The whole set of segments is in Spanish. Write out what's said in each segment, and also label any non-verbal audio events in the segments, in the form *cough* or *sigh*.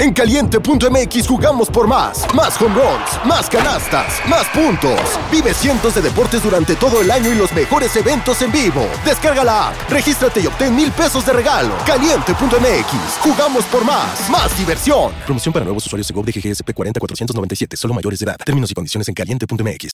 En caliente.mx jugamos por más. Más home runs, más canastas, más puntos. Vive cientos de deportes durante todo el año y los mejores eventos en vivo. Descarga la app, regístrate y obtén mil pesos de regalo. Caliente.mx, jugamos por más. Más diversión. Promoción para nuevos usuarios de GOV de GGSP 40497, solo mayores de edad. Términos y condiciones en caliente.mx.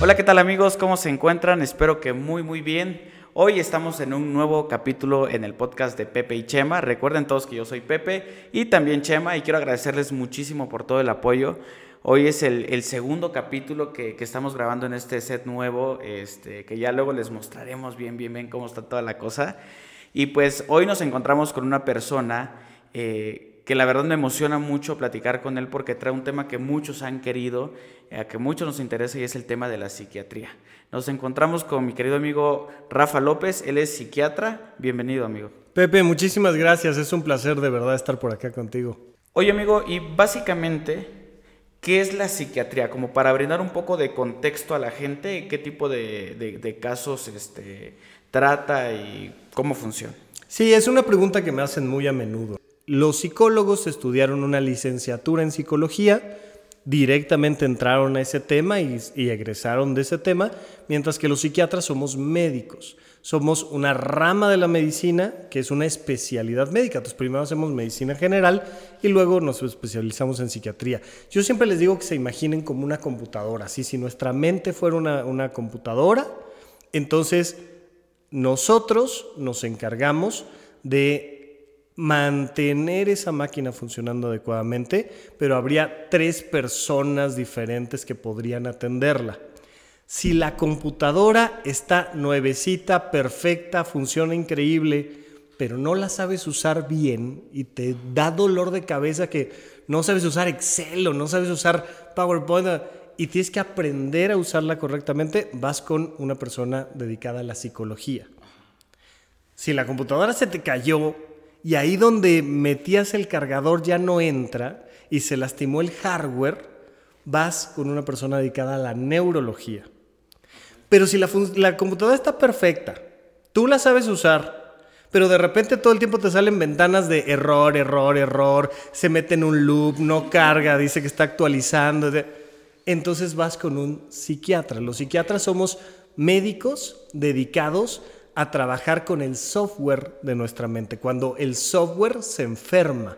Hola, ¿qué tal amigos? ¿Cómo se encuentran? Espero que muy, muy bien. Hoy estamos en un nuevo capítulo en el podcast de Pepe y Chema. Recuerden todos que yo soy Pepe y también Chema y quiero agradecerles muchísimo por todo el apoyo. Hoy es el, segundo capítulo que, estamos grabando en este set nuevo, este, que ya luego les mostraremos bien, bien, bien cómo está toda la cosa. Y pues hoy nos encontramos con una persona eh, que la verdad me emociona mucho platicar con él porque trae un tema que muchos han querido, a que muchos nos interesa y es el tema de la psiquiatría. Nos encontramos con mi querido amigo Rafa López, él es psiquiatra. Bienvenido, amigo. Pepe, muchísimas gracias, es un placer de verdad estar por acá contigo. Oye, amigo, y básicamente, ¿qué es la psiquiatría? Como para brindar un poco de contexto a la gente, ¿qué tipo de, casos este, trata y cómo funciona? Sí, es una pregunta que me hacen muy a menudo. Los psicólogos estudiaron una licenciatura en psicología, directamente entraron a ese tema y, egresaron de ese tema, mientras que los psiquiatras somos médicos. Somos una rama de la medicina que es una especialidad médica. Entonces, primero hacemos medicina general y luego nos especializamos en psiquiatría. Yo siempre les digo que se imaginen como una computadora. Así, si nuestra mente fuera una, una computadora, entonces nosotros nos encargamos de mantener esa máquina funcionando adecuadamente, pero habría tres personas diferentes que podrían atenderla. Si la computadora está nuevecita, perfecta, funciona increíble, pero no la sabes usar bien y te da dolor de cabeza que no sabes usar Excel o no sabes usar PowerPoint y tienes que aprender a usarla correctamente, vas con una persona dedicada a la psicología. Si la computadora se te cayó y ahí donde metías el cargador ya no entra y se lastimó el hardware, vas con una persona dedicada a la neurología. Pero si la, computadora está perfecta, tú la sabes usar, pero de repente todo el tiempo te salen ventanas de error, error, error, se mete en un loop, no carga, dice que está actualizando. Entonces vas con un psiquiatra. Los psiquiatras somos médicos dedicados a trabajar con el software de nuestra mente, cuando el software se enferma.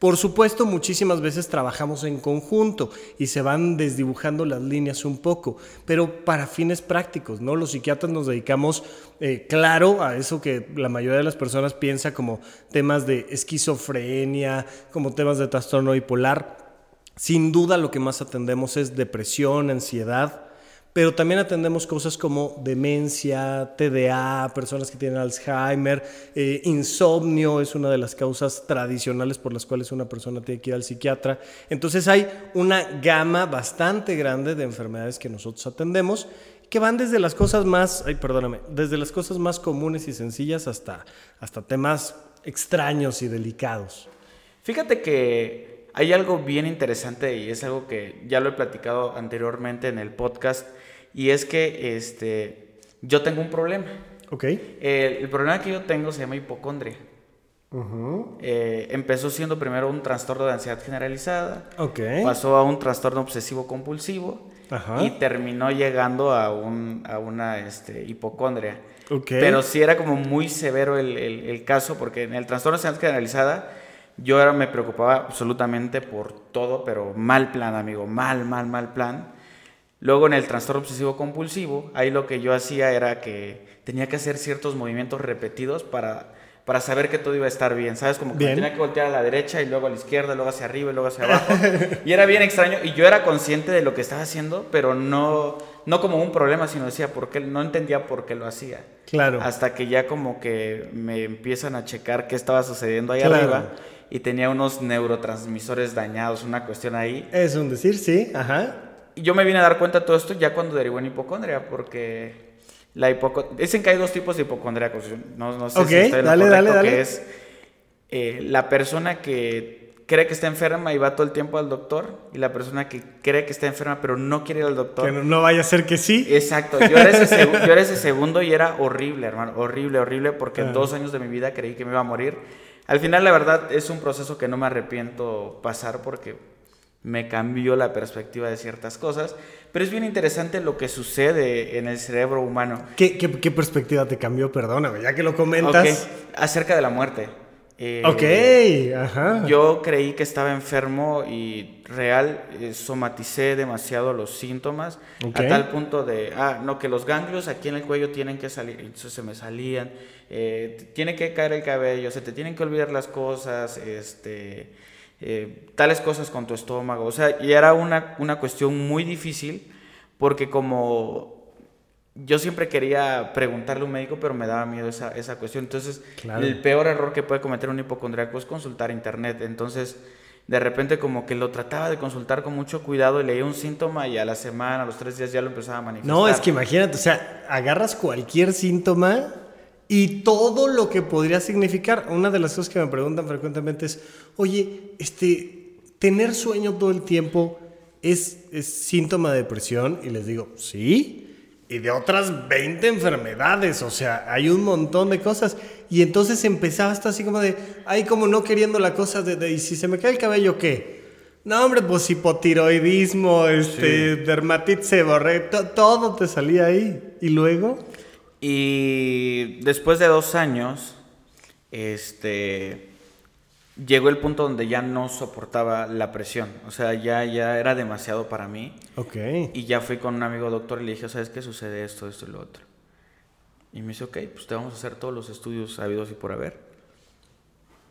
Por supuesto, muchísimas veces trabajamos en conjunto y se van desdibujando las líneas un poco, pero para fines prácticos, ¿no? Los psiquiatras nos dedicamos, eh, claro, a eso que la mayoría de las personas piensa como temas de esquizofrenia, como temas de trastorno bipolar. Sin duda lo que más atendemos es depresión, ansiedad, pero también atendemos cosas como demencia, TDA, personas que tienen Alzheimer, eh, insomnio es una de las causas tradicionales por las cuales una persona tiene que ir al psiquiatra. Entonces hay una gama bastante grande de enfermedades que nosotros atendemos que van desde las cosas más, ay, perdóname, desde las cosas más comunes y sencillas hasta, hasta temas extraños y delicados. Fíjate que hay algo bien interesante y es algo que ya lo he platicado anteriormente en el podcast y es que este, yo tengo un problema. Ok. el problema que yo tengo se llama hipocondria. Eh, empezó siendo primero un trastorno de ansiedad generalizada. Okay. Pasó a un trastorno obsesivo compulsivo. Y terminó llegando a, un, a una este, hipocondria. Okay. Pero sí era como muy severo el, el, el, caso, porque en el trastorno de ansiedad generalizada yo ahora me preocupaba absolutamente por todo, pero mal plan, amigo, mal, mal, mal plan. Luego en el trastorno obsesivo compulsivo, ahí lo que yo hacía era que tenía que hacer ciertos movimientos repetidos para, para saber que todo iba a estar bien, ¿sabes? Como que tenía que voltear a la derecha y luego a la izquierda, luego hacia arriba y luego hacia abajo. *laughs* y era bien extraño y yo era consciente de lo que estaba haciendo, pero no, no como un problema, sino decía por qué, no entendía por qué lo hacía. Claro. Hasta que ya como que me empiezan a checar qué estaba sucediendo ahí arriba y tenía unos neurotransmisores dañados, una cuestión ahí. Es un decir, sí, ajá yo me vine a dar cuenta de todo esto ya cuando derivó en hipocondria, porque la hipocondria... Dicen que hay dos tipos de hipocondriacos. No, no sé si en dale, dale, dale. que es eh, la persona que, cree que está enferma y va todo el tiempo al doctor y la persona que cree que está enferma pero no quiere ir al doctor. Que no, vaya a ser que sí. Exacto, yo era, ese yo era ese segundo y era horrible, hermano, horrible, horrible, porque Ah. dos años de mi vida creí que me iba a morir. Al final, la verdad, es un proceso que no me arrepiento pasar porque me cambió la perspectiva de ciertas cosas, pero es bien interesante lo que sucede en el cerebro humano. ¿Qué, qué, qué perspectiva te cambió? Perdóname, ya que lo comentas. Ok, acerca de la muerte. Eh, Ok, ajá. Yo creí que estaba enfermo y real eh, somaticé demasiado los síntomas Ok. a tal punto de, ah, no, que los ganglios aquí en el cuello tienen que salir, entonces se me salían, eh, tiene que caer el cabello, se te tienen que olvidar las cosas, este, eh, tales cosas con tu estómago, o sea, y era una, una cuestión muy difícil porque como yo siempre quería preguntarle a un médico, pero me daba miedo esa, esa cuestión. Entonces, Claro. el peor error que puede cometer un hipocondriaco es consultar internet. Entonces, de repente como que lo trataba de consultar con mucho cuidado y leía un síntoma y a la semana, a los tres días ya lo empezaba a manifestar. No, es que imagínate, o sea, agarras cualquier síntoma y todo lo que podría significar. Una de las cosas que me preguntan frecuentemente es, oye, este, tener sueño todo el tiempo es, es síntoma de depresión. Y les digo, sí. Y de otras 20 enfermedades, o sea, hay un montón de cosas. Y entonces empezaba hasta así como de, ay, como no queriendo la cosa de, de, ¿y si se me cae el cabello qué? No, hombre, pues hipotiroidismo, este, dermatitis seborreica, to- todo te salía ahí. ¿Y luego? Y después de dos años, este, llegó el punto donde ya no soportaba la presión. O sea, ya, ya era demasiado para mí. Ok. Y ya fui con un amigo doctor y le dije, ¿sabes qué sucede esto, esto y lo otro? Y me dice, ok, pues te vamos a hacer todos los estudios habidos y por haber.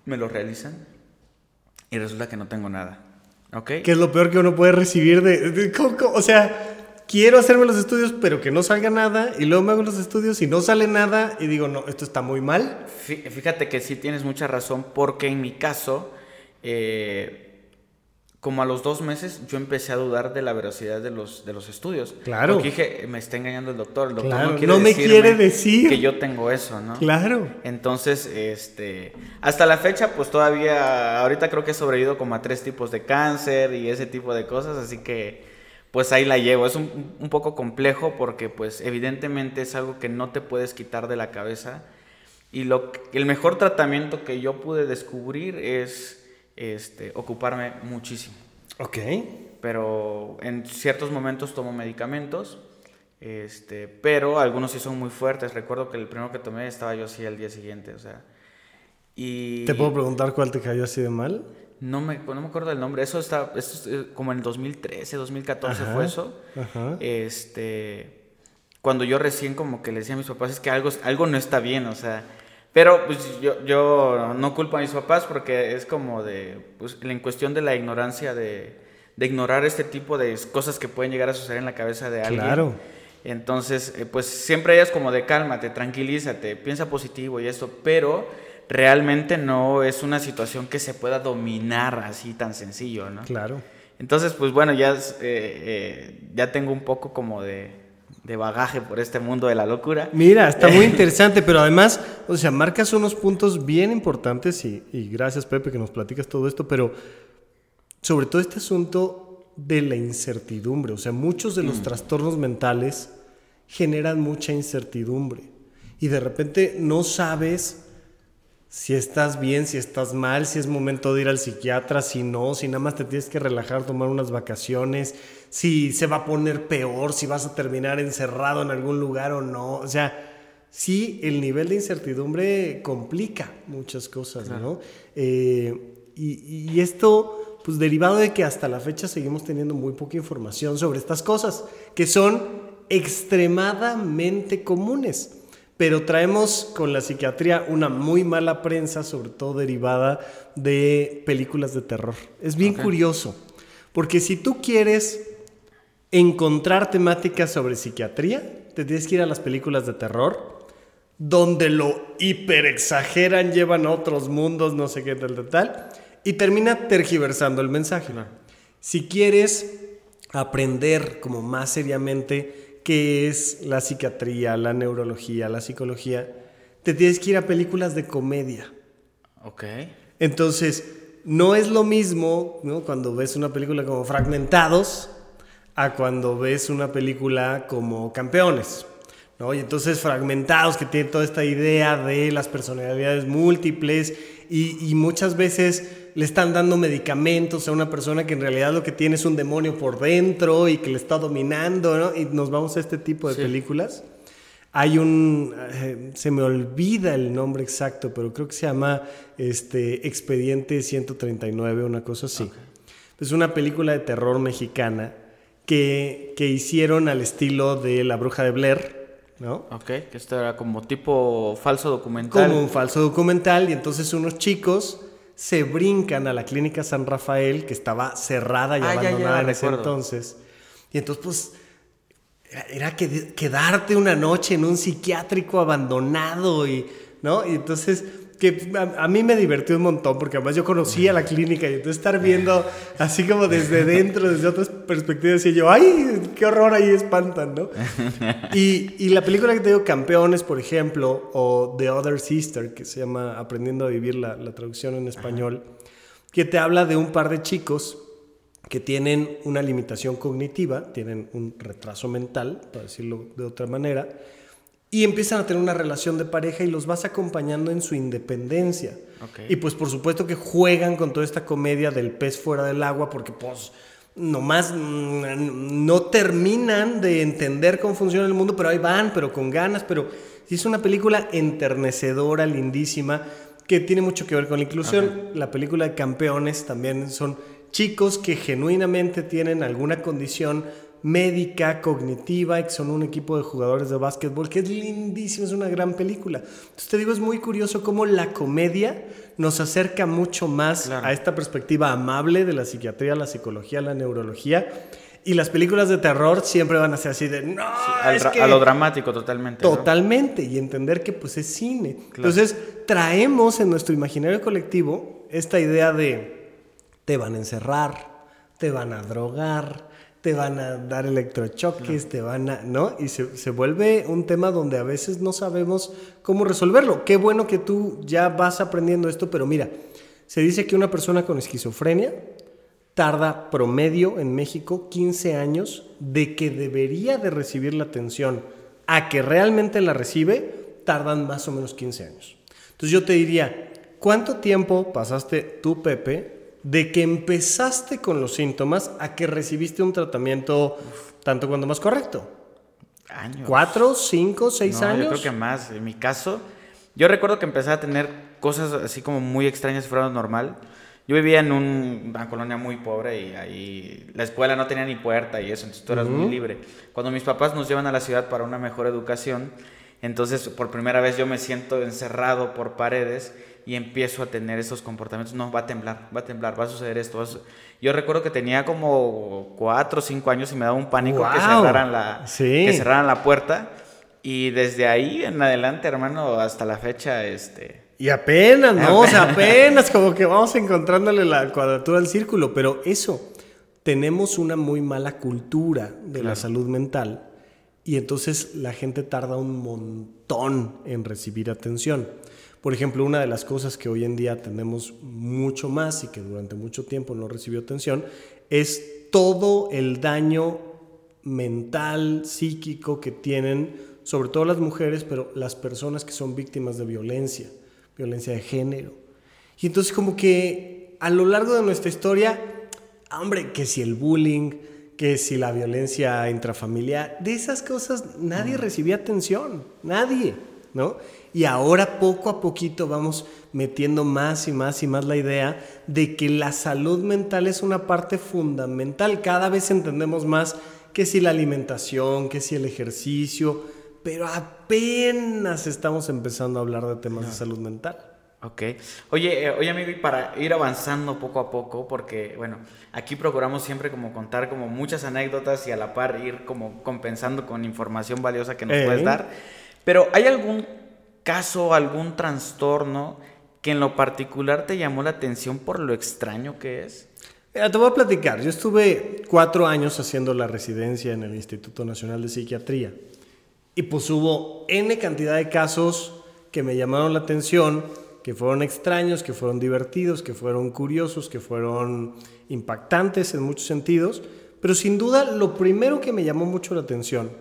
Me los realizan y resulta que no tengo nada. ¿Ok? ¿Qué es lo peor que uno puede recibir de... de- ¿cómo- cómo? O sea, quiero hacerme los estudios, pero que no salga nada. Y luego me hago los estudios y no sale nada. Y digo, no, esto está muy mal. Fí- Fíjate que sí tienes mucha razón porque en mi caso, eh, como a los dos meses, yo empecé a dudar de la veracidad de los, de los estudios. Claro. Porque dije, me está engañando el doctor. El doctor Claro, no quiere no me quiere decir. que yo tengo eso, ¿no? Claro. Entonces, este, hasta la fecha, pues todavía, ahorita creo que he sobrevivido como a tres tipos de cáncer y ese tipo de cosas, así que, pues ahí la llevo. Es un, un poco complejo porque, pues, evidentemente es algo que no te puedes quitar de la cabeza. Y lo, el mejor tratamiento que yo pude descubrir es, este, ocuparme muchísimo. Ok. Pero en ciertos momentos tomo medicamentos. Este, pero algunos sí son muy fuertes. Recuerdo que el primero que tomé estaba yo así al día siguiente, o sea. Y ¿Te puedo preguntar cuál te cayó así de mal? No me, no me acuerdo del nombre. Eso está, esto es, eh, como en el 2013, 2014 Ajá, fue eso. ajá. Este, cuando yo recién como que le decía a mis papás es que algo, algo no está bien, o sea. Pero pues yo, yo no culpo a mis papás porque es como de, pues en cuestión de la ignorancia de, de ignorar este tipo de cosas que pueden llegar a suceder en la cabeza de alguien. Claro. Entonces, eh, pues siempre ellas como de cálmate, tranquilízate, piensa positivo y esto, pero realmente no es una situación que se pueda dominar así tan sencillo, ¿no? Claro. Entonces, pues bueno, ya, es, eh, eh, ya tengo un poco como de, de bagaje por este mundo de la locura. Mira, está muy *laughs* interesante, pero además, o sea, marcas unos puntos bien importantes y, y gracias Pepe que nos platicas todo esto, pero sobre todo este asunto de la incertidumbre, o sea, muchos de los trastornos mentales generan mucha incertidumbre y de repente no sabes si estás bien, si estás mal, si es momento de ir al psiquiatra, si no, si nada más te tienes que relajar, tomar unas vacaciones, si se va a poner peor, si vas a terminar encerrado en algún lugar o no. O sea, sí, el nivel de incertidumbre complica muchas cosas, ¿no? Eh, y, y esto, pues derivado de que hasta la fecha seguimos teniendo muy poca información sobre estas cosas, que son extremadamente comunes. Pero traemos con la psiquiatría una muy mala prensa, sobre todo derivada de películas de terror. Es bien curioso, porque si tú quieres encontrar temáticas sobre psiquiatría, te tienes que ir a las películas de terror, donde lo hiperexageran, llevan a otros mundos, no sé qué, tal, tal, tal, y termina tergiversando el mensaje. Si quieres aprender como más seriamente qué es la psiquiatría, la neurología, la psicología, te tienes que ir a películas de comedia. Ok. Entonces, no es lo mismo ¿no? cuando ves una película como Fragmentados a cuando ves una película como Campeones. ¿no? Y entonces Fragmentados, que tiene toda esta idea de las personalidades múltiples y, y muchas veces le están dando medicamentos a una persona que en realidad lo que tiene es un demonio por dentro y que le está dominando, ¿no? Y nos vamos a este tipo de películas. Hay un, eh, se me olvida el nombre exacto, pero creo que se llama este, Expediente 139, una cosa así. Es una película de terror mexicana que, que hicieron al estilo de La Bruja de Blair, ¿no? Ok, que esto era como tipo falso documental. Como un falso documental y entonces unos chicos se brincan a la clínica San Rafael que estaba cerrada y Ah, ya, ya, abandonada en ese entonces. Y entonces pues era- era que- quedarte una noche en un psiquiátrico abandonado y, ¿no? Y entonces que a, a mí me divertió un montón porque además yo conocía la clínica y entonces estar viendo así como desde *laughs* dentro, desde otras perspectivas, y yo, ¡ay, qué horror ahí espantan, ¿no? Y, y la película que te digo, Campeones, por ejemplo, o The Other Sister, que se llama Aprendiendo a Vivir, la, la traducción en español, que te habla de un par de chicos que tienen una limitación cognitiva, tienen un retraso mental, para decirlo de otra manera, y empiezan a tener una relación de pareja y los vas acompañando en su independencia. Y pues por supuesto que juegan con toda esta comedia del pez fuera del agua porque pues nomás mm, no terminan de entender cómo funciona el mundo, pero ahí van, pero con ganas, pero es una película enternecedora, lindísima, que tiene mucho que ver con la inclusión. La película de campeones también son chicos que genuinamente tienen alguna condición médica, cognitiva, que son un equipo de jugadores de básquetbol, que es lindísimo, es una gran película. Entonces te digo, es muy curioso cómo la comedia nos acerca mucho más Claro. a esta perspectiva amable de la psiquiatría, la psicología, la neurología. Y las películas de terror siempre van a ser así de, no, Al es que... A lo dramático totalmente. ¿no? Totalmente, y entender que pues es cine. Entonces, traemos en nuestro imaginario colectivo esta idea de te van a encerrar, te van a drogar, te van a dar electrochoques, te van a, ¿no? Y se, se vuelve un tema donde a veces no sabemos cómo resolverlo. Qué bueno que tú ya vas aprendiendo esto, pero mira, se dice que una persona con esquizofrenia tarda promedio en México 15 años de que debería de recibir la atención a que realmente la recibe, tardan más o menos 15 años. Entonces yo te diría, ¿cuánto tiempo pasaste tú, Pepe, de que empezaste con los síntomas a que recibiste un tratamiento tanto cuando más correcto? Años. ¿Cuatro, cinco, seis No, años? Yo creo que más. En mi caso, yo recuerdo que empecé a tener cosas así como muy extrañas fuera de normal. Yo vivía en un- una colonia muy pobre y ahí la escuela no tenía ni puerta y eso, entonces tú eras muy libre. Cuando mis papás nos llevan a la ciudad para una mejor educación, entonces por primera vez yo me siento encerrado por paredes y empiezo a tener esos comportamientos. No, va a temblar, va a temblar, va a suceder esto. a su-". Yo recuerdo que tenía como cuatro o cinco años y me daba un pánico que ¡Guau! cerraran la, Sí. que cerraran la puerta. Y desde ahí en adelante, hermano, hasta la fecha, este... Y apenas, ¿no? O sea, *laughs* apenas como que vamos encontrándole la cuadratura al círculo, pero eso, tenemos una muy mala cultura de la salud mental y entonces la gente tarda un montón en recibir atención. Por ejemplo, una de las cosas que hoy en día tenemos mucho más y que durante mucho tiempo no recibió atención es todo el daño mental, psíquico que tienen, sobre todo las mujeres, pero las personas que son víctimas de violencia, violencia de género. Y entonces como que a lo largo de nuestra historia, hombre, que si el bullying, que si la violencia intrafamiliar, de esas cosas nadie recibía atención, nadie, ¿no? Y ahora poco a poquito vamos metiendo más y más y más la idea de que la salud mental es una parte fundamental. Cada vez entendemos más que si la alimentación, que si el ejercicio, pero apenas estamos empezando a hablar de temas de salud mental. Ok. Oye, eh, oye amigo, y para ir avanzando poco a poco, porque, bueno, aquí procuramos siempre como contar como muchas anécdotas y a la par ir como compensando con información valiosa que nos puedes dar. Pero, ¿hay algún caso, algún trastorno que en lo particular te llamó la atención por lo extraño que es? Te voy a platicar. Yo estuve cuatro años haciendo la residencia en el Instituto Nacional de Psiquiatría. Y pues hubo N cantidad de casos que me llamaron la atención que fueron extraños, que fueron divertidos, que fueron curiosos, que fueron impactantes en muchos sentidos, pero sin duda lo primero que me llamó mucho la atención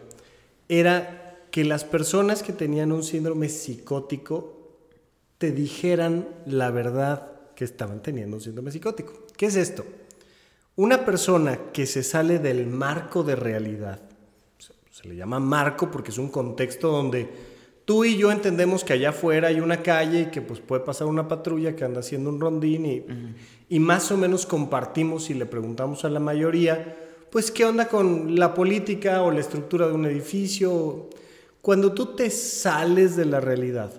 era que las personas que tenían un síndrome psicótico te dijeran la verdad que estaban teniendo un síndrome psicótico. ¿Qué es esto? Una persona que se sale del marco de realidad, se le llama marco porque es un contexto donde tú y yo entendemos que allá afuera hay una calle y que pues puede pasar una patrulla que anda haciendo un rondín y, y más o menos compartimos y le preguntamos a la mayoría, pues qué onda con la política o la estructura de un edificio. Cuando tú te sales de la realidad,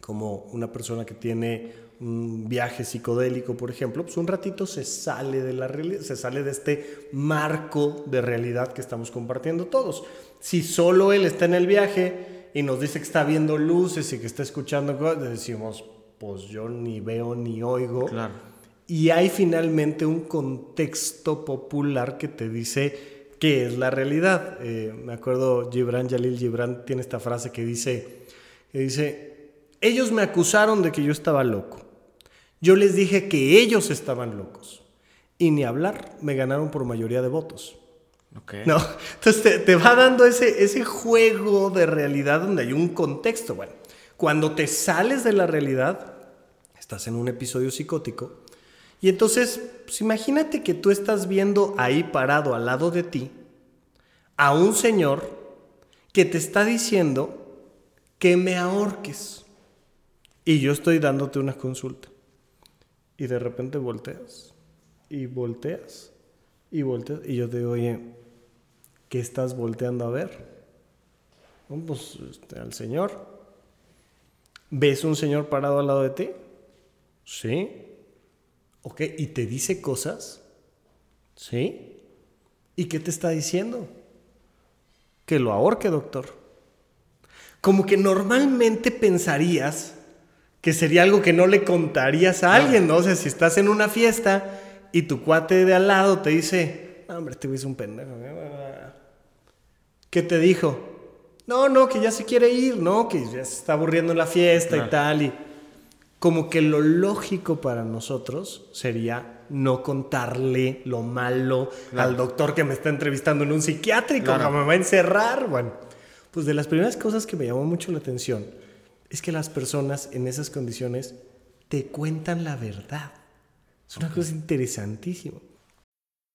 como una persona que tiene un viaje psicodélico, por ejemplo, pues un ratito se sale de la realidad, se sale de este marco de realidad que estamos compartiendo todos. Si solo él está en el viaje y nos dice que está viendo luces y que está escuchando cosas, decimos, pues yo ni veo ni oigo. Claro. Y hay finalmente un contexto popular que te dice qué es la realidad. Eh, me acuerdo, Gibran Jalil Gibran tiene esta frase que dice, que dice, ellos me acusaron de que yo estaba loco. Yo les dije que ellos estaban locos. Y ni hablar, me ganaron por mayoría de votos. Okay. No, entonces te, te, va dando ese, ese juego de realidad donde hay un contexto. Bueno, cuando te sales de la realidad, estás en un episodio psicótico, y entonces, pues imagínate que tú estás viendo ahí parado al lado de ti a un señor que te está diciendo que me ahorques. Y yo estoy dándote una consulta. Y de repente volteas. Y volteas. Y volteas. Y yo te digo, oye, ¿qué estás volteando a ver? Pues este, al Señor. ¿Ves un Señor parado al lado de ti? Sí. Ok, ¿y te dice cosas? Sí. ¿Y qué te está diciendo? Que lo ahorque, doctor. Como que normalmente pensarías que sería algo que no le contarías a alguien, ¿no? O sea, si estás en una fiesta y tu cuate de al lado te dice, no, hombre, este güey es un pendejo. ¿Qué te dijo? No, no, que ya se quiere ir, ¿no? Que ya se está aburriendo en la fiesta y tal. Y como que lo lógico para nosotros sería no contarle lo malo al doctor que me está entrevistando en un psiquiátrico, Claro. que me va a encerrar. Bueno, pues de las primeras cosas que me llamó mucho la atención es que las personas en esas condiciones te cuentan la verdad. Es una cosa interesantísima.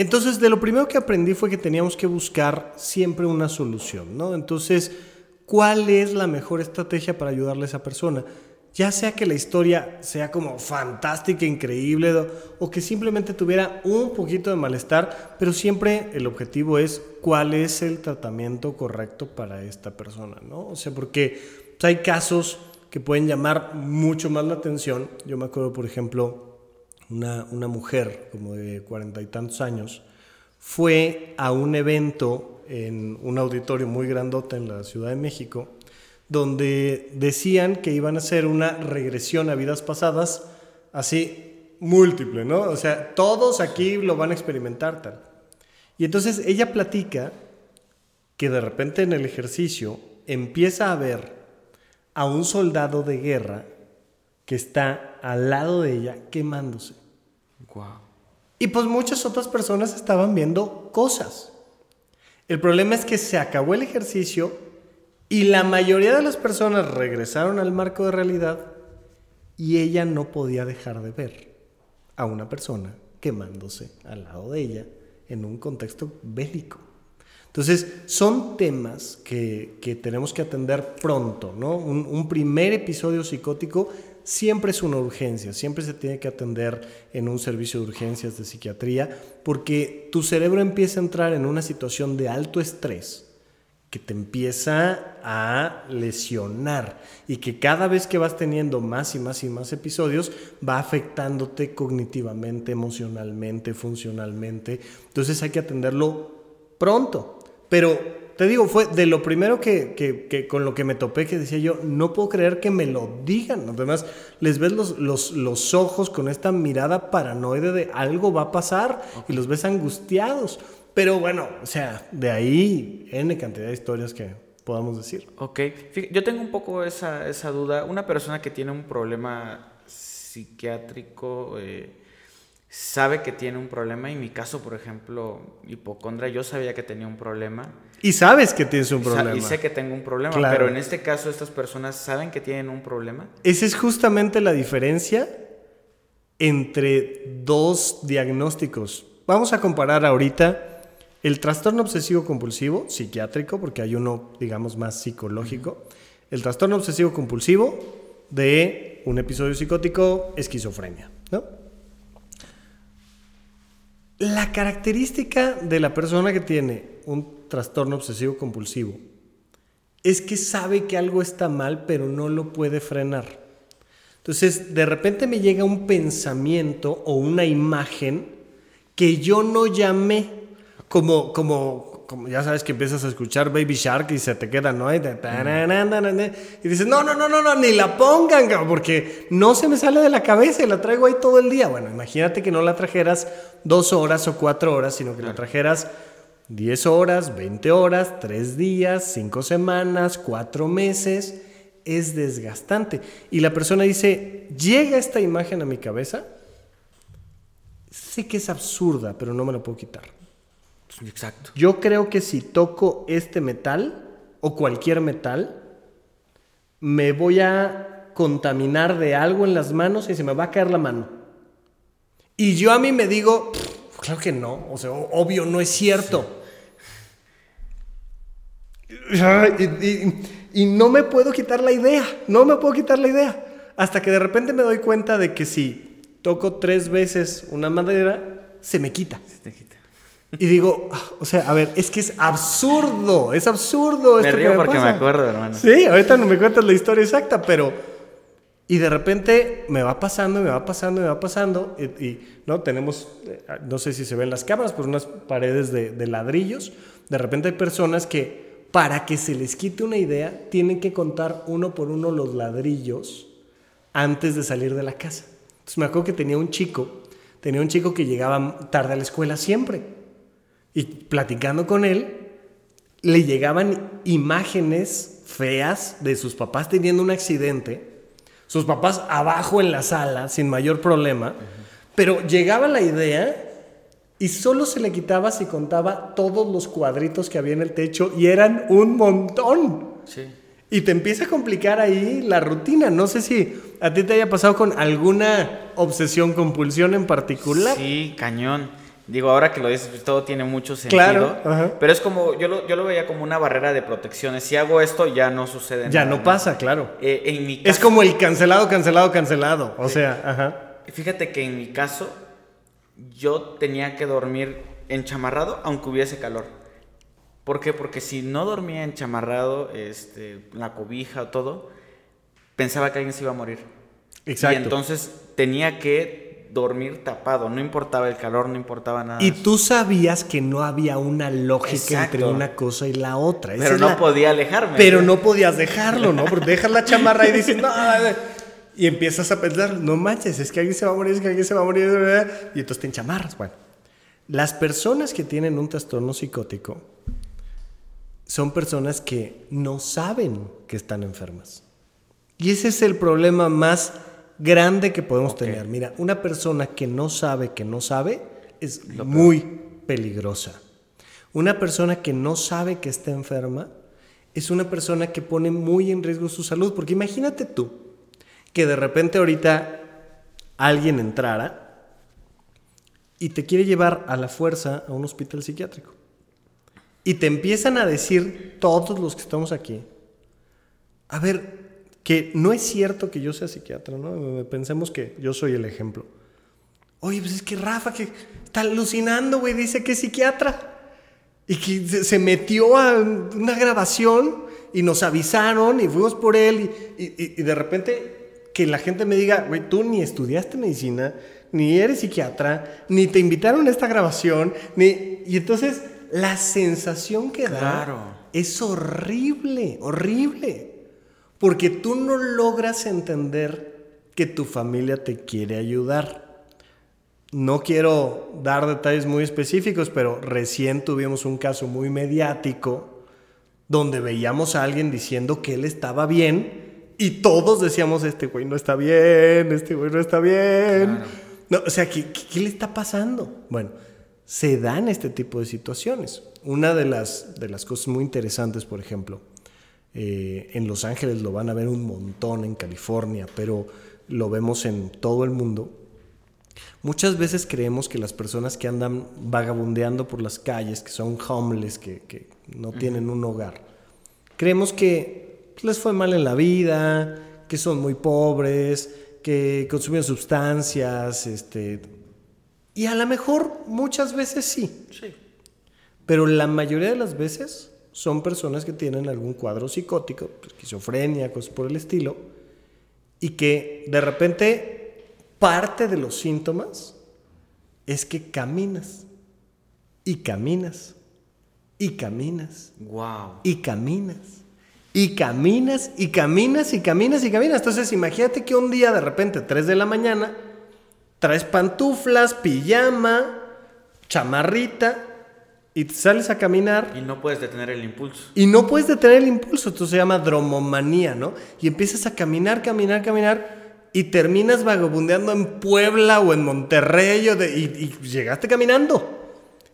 Entonces, de lo primero que aprendí fue que teníamos que buscar siempre una solución, ¿no? Entonces, ¿cuál es la mejor estrategia para ayudarle a esa persona? Ya sea que la historia sea como fantástica, increíble, o- que simplemente tuviera un poquito de malestar, pero siempre el objetivo es cuál es el tratamiento correcto para esta persona, ¿no? O sea, porque pues, hay casos que pueden llamar mucho más la atención. Yo me acuerdo, por ejemplo, una, una mujer como de cuarenta y tantos años fue a un evento en un auditorio muy grandote en la Ciudad de México, donde decían que iban a hacer una regresión a vidas pasadas, así múltiple, ¿no? O sea, todos aquí lo van a experimentar tal. Y entonces ella platica que de repente en el ejercicio empieza a ver a un soldado de guerra que está al lado de ella quemándose. Y pues muchas otras personas estaban viendo cosas. El problema es que se acabó el ejercicio y la mayoría de las personas regresaron al marco de realidad y ella no podía dejar de ver a una persona quemándose al lado de ella en un contexto bélico. Entonces, son temas que, que tenemos que atender pronto, ¿no? Un primer episodio psicótico siempre es una urgencia, siempre se tiene que atender en un servicio de urgencias de psiquiatría, porque tu cerebro empieza a entrar en una situación de alto estrés que te empieza a lesionar y que cada vez que vas teniendo más y más y más episodios va afectándote cognitivamente, emocionalmente, funcionalmente. Entonces hay que atenderlo pronto. Pero te digo, fue de lo primero que, que- que con lo que me topé que decía yo, no puedo creer que me lo digan. Además, les ves los, los, los ojos con esta mirada paranoide de algo va a pasar y los ves angustiados. Pero bueno, o sea, de ahí N cantidad de historias que podamos decir. Ok, yo tengo un poco esa, esa duda. Una persona que tiene un problema psiquiátrico eh, sabe que tiene un problema. En mi caso, por ejemplo, hipocondria, yo sabía que tenía un problema. Y sabes que tienes un problema. Y sé que tengo un problema, Claro. pero en este caso estas personas saben que tienen un problema. Esa es justamente la diferencia entre dos diagnósticos. Vamos a comparar ahorita el trastorno obsesivo compulsivo psiquiátrico, porque hay uno, digamos, más psicológico. El trastorno obsesivo compulsivo de un episodio psicótico, esquizofrenia, ¿no? La característica de la persona que tiene un trastorno obsesivo compulsivo es que sabe que algo está mal, pero no lo puede frenar. Entonces, de repente me llega un pensamiento o una imagen que yo no llamé, como, como, como ya sabes que empiezas a escuchar Baby Shark y se te queda, ¿no? Y, de y dices, no, no, no, no, no, ni la pongan, porque no se me sale de la cabeza y la traigo ahí todo el día. Bueno, imagínate que no la trajeras dos horas o cuatro horas, sino que la trajeras 10 horas, 20 horas, 3 días, 5 semanas, 4 meses, es desgastante. Y la persona dice, llega esta imagen a mi cabeza, sé que es absurda, pero no me la puedo quitar. Exacto. Yo creo que si toco este metal o cualquier metal, me voy a contaminar de algo en las manos y se me va a caer la mano. Y yo a mí me digo, "Pff, claro que no, o sea, obvio no es cierto. Y, y- y no me puedo quitar la idea, no me puedo quitar la idea. Hasta que de repente me doy cuenta de que si toco tres veces una madera, se me quita. Y digo, ah, o sea, a ver, es que es absurdo, es absurdo. Me esto que río porque me acuerdo, hermano. Sí, ahorita no me cuentas la historia exacta, pero... Y de repente me va pasando, me va pasando, me va pasando. Y, y, no, tenemos, eh, no sé si se ven las cámaras, pero unas paredes de, de ladrillos. De repente hay personas que, para que se les quite una idea, tienen que contar uno por uno los ladrillos antes de salir de la casa. Entonces me acuerdo que tenía un chico, tenía un chico que llegaba tarde a la escuela siempre. Y platicando con él, le llegaban imágenes feas de sus papás teniendo un accidente, sus papás abajo en la sala sin mayor problema, pero llegaba la idea y solo se le quitaba si contaba todos los cuadritos que había en el techo y eran un montón. Sí. Y te empieza a complicar ahí la rutina. No sé si a ti te haya pasado con alguna obsesión, compulsión en particular. Sí, cañón. Digo, ahora que lo dices, pues, todo tiene mucho sentido. Claro, ajá. Pero es como, yo lo, yo lo veía como una barrera de protecciones. Si hago esto, ya no sucede Ya nada. no pasa, claro. Eh, en mi Es caso, como el cancelado, cancelado, cancelado. O sea, ajá. Fíjate que en mi caso, yo tenía que dormir enchamarrado aunque hubiese calor. ¿Por qué? Porque si no dormía enchamarrado, este, la cobija o todo, pensaba que alguien se iba a morir. Exacto. Y entonces tenía que dormir tapado, no importaba el calor, no importaba nada. Y tú sabías que no había una lógica Exacto. entre una cosa y la otra. Esa Pero no la- podía alejarme. Pero no podías dejarlo, ¿no? Porque dejas la chamarra y dices, no. Y empiezas a pensar, no manches, es que alguien se va a morir, es que alguien se va a morir. Y entonces te enchamarras. Bueno, las personas que tienen un trastorno psicótico son personas que no saben que están enfermas. Y ese es el problema más grande que podemos tener. Mira, una persona que no sabe que no sabe es muy peligrosa. Una persona que no sabe que está enferma es una persona que pone muy en riesgo su salud. Porque imagínate tú que de repente ahorita alguien entrara y te quiere llevar a la fuerza a un hospital psiquiátrico. Y te empiezan a decir todos los que estamos aquí, a ver, que no es cierto que yo sea psiquiatra, ¿no? Pensemos que yo soy el ejemplo. Oye, pues es que Rafa, que está alucinando, güey, dice que es psiquiatra. Y que se- metió a una grabación y nos avisaron y fuimos por él y, y- y de repente que la gente me diga, güey, tú ni estudiaste medicina, ni eres psiquiatra, ni te invitaron a esta grabación, ni... Y entonces la sensación que da Claro. es horrible, horrible. Porque tú no logras entender que tu familia te quiere ayudar. No quiero dar detalles muy específicos, pero recién tuvimos un caso muy mediático donde veíamos a alguien diciendo que él estaba bien y todos decíamos, este güey no está bien, este güey no está bien. No, o sea, ¿qué, qué, qué le está pasando? Bueno, se dan este tipo de situaciones. Una de las, de las cosas muy interesantes, por ejemplo, eh, en Los Ángeles lo van a ver un montón, en California, pero lo vemos en todo el mundo. Muchas veces creemos que las personas que andan vagabundeando por las calles, que son homeless, que, que no tienen un hogar, creemos que les fue mal en la vida, que son muy pobres, que consumen sustancias, este, y a lo mejor muchas veces sí. Sí. Pero la mayoría de las veces son personas que tienen algún cuadro psicótico, esquizofrenia, cosas por el estilo, y que de repente parte de los síntomas es que caminas, y caminas, y caminas, Wow. y caminas, y caminas, y caminas, y caminas, y caminas. Entonces imagínate que un día de repente, 3 de la mañana, traes pantuflas, pijama, chamarrita, y sales a caminar Y no puedes detener el impulso. y no puedes detener el impulso, esto se llama dromomanía, ¿no? Y empiezas a caminar, caminar, caminar y terminas vagabundeando en Puebla o en Monterrey o de- y, y llegaste caminando.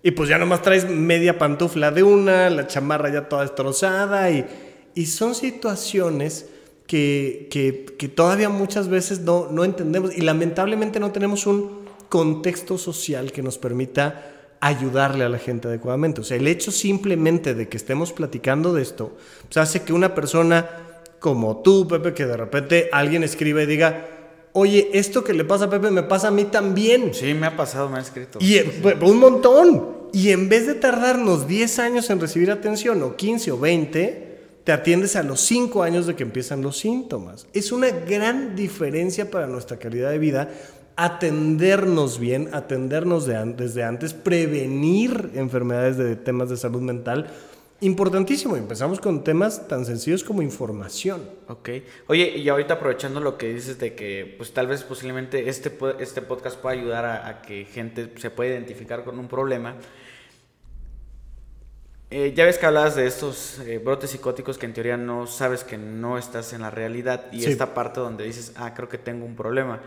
Y pues ya nomás traes media pantufla de una, la chamarra ya toda destrozada y, y son situaciones que, que- que todavía muchas veces no, no entendemos y lamentablemente no tenemos un contexto social que nos permita ayudarle a la gente adecuadamente. O sea, el hecho simplemente de que estemos platicando de esto, pues hace que una persona como tú, Pepe, que de repente alguien escribe y diga, oye, esto que le pasa a Pepe me pasa a mí también. Sí, me ha pasado, me ha escrito. Y eh, un montón. Y en vez de tardarnos 10 años en recibir atención, o 15 o 20, te atiendes a los 5 años de que empiezan los síntomas. Es una gran diferencia para nuestra calidad de vida atendernos bien, atendernos de an- desde antes, prevenir enfermedades de temas de salud mental. Importantísimo. Empezamos con temas tan sencillos como información. Ok. Oye, y ahorita aprovechando lo que dices de que, pues tal vez posiblemente este, este podcast pueda ayudar a, a que gente se pueda identificar con un problema. Eh, ya ves que hablabas de estos eh, brotes psicóticos que en teoría no sabes que no estás en la realidad y Sí. esta parte donde dices, ah, creo que tengo un problema.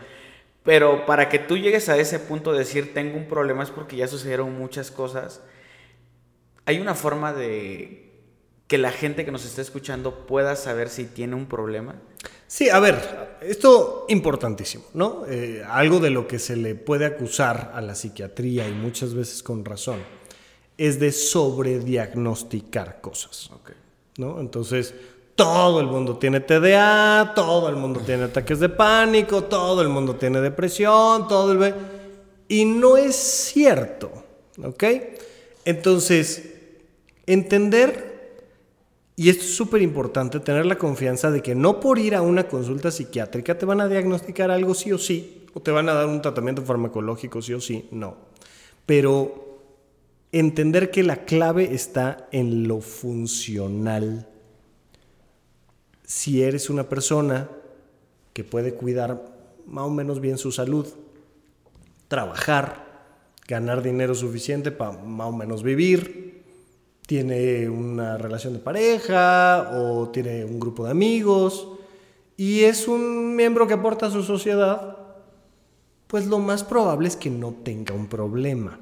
Pero para que tú llegues a ese punto de decir tengo un problema es porque ya sucedieron muchas cosas. Hay una forma de que la gente que nos está escuchando pueda saber si tiene un problema. Sí, a ver, esto importantísimo, ¿no? Eh, algo de lo que se le puede acusar a la psiquiatría y muchas veces con razón es de sobrediagnosticar cosas, Ok. ¿no? Entonces, todo el mundo tiene TDA, todo el mundo tiene ataques de pánico, todo el mundo tiene depresión, todo el... Y no es cierto, ¿ok? Entonces, entender y esto es súper importante, tener la confianza de que no por ir a una consulta psiquiátrica te van a diagnosticar algo sí o sí, o te van a dar un tratamiento farmacológico sí o sí, no. Pero entender que la clave está en lo funcional. Si eres una persona que puede cuidar más o menos bien su salud, trabajar, ganar dinero suficiente para más o menos vivir, tiene una relación de pareja o tiene un grupo de amigos y es un miembro que aporta a su sociedad, pues lo más probable es que no tenga un problema.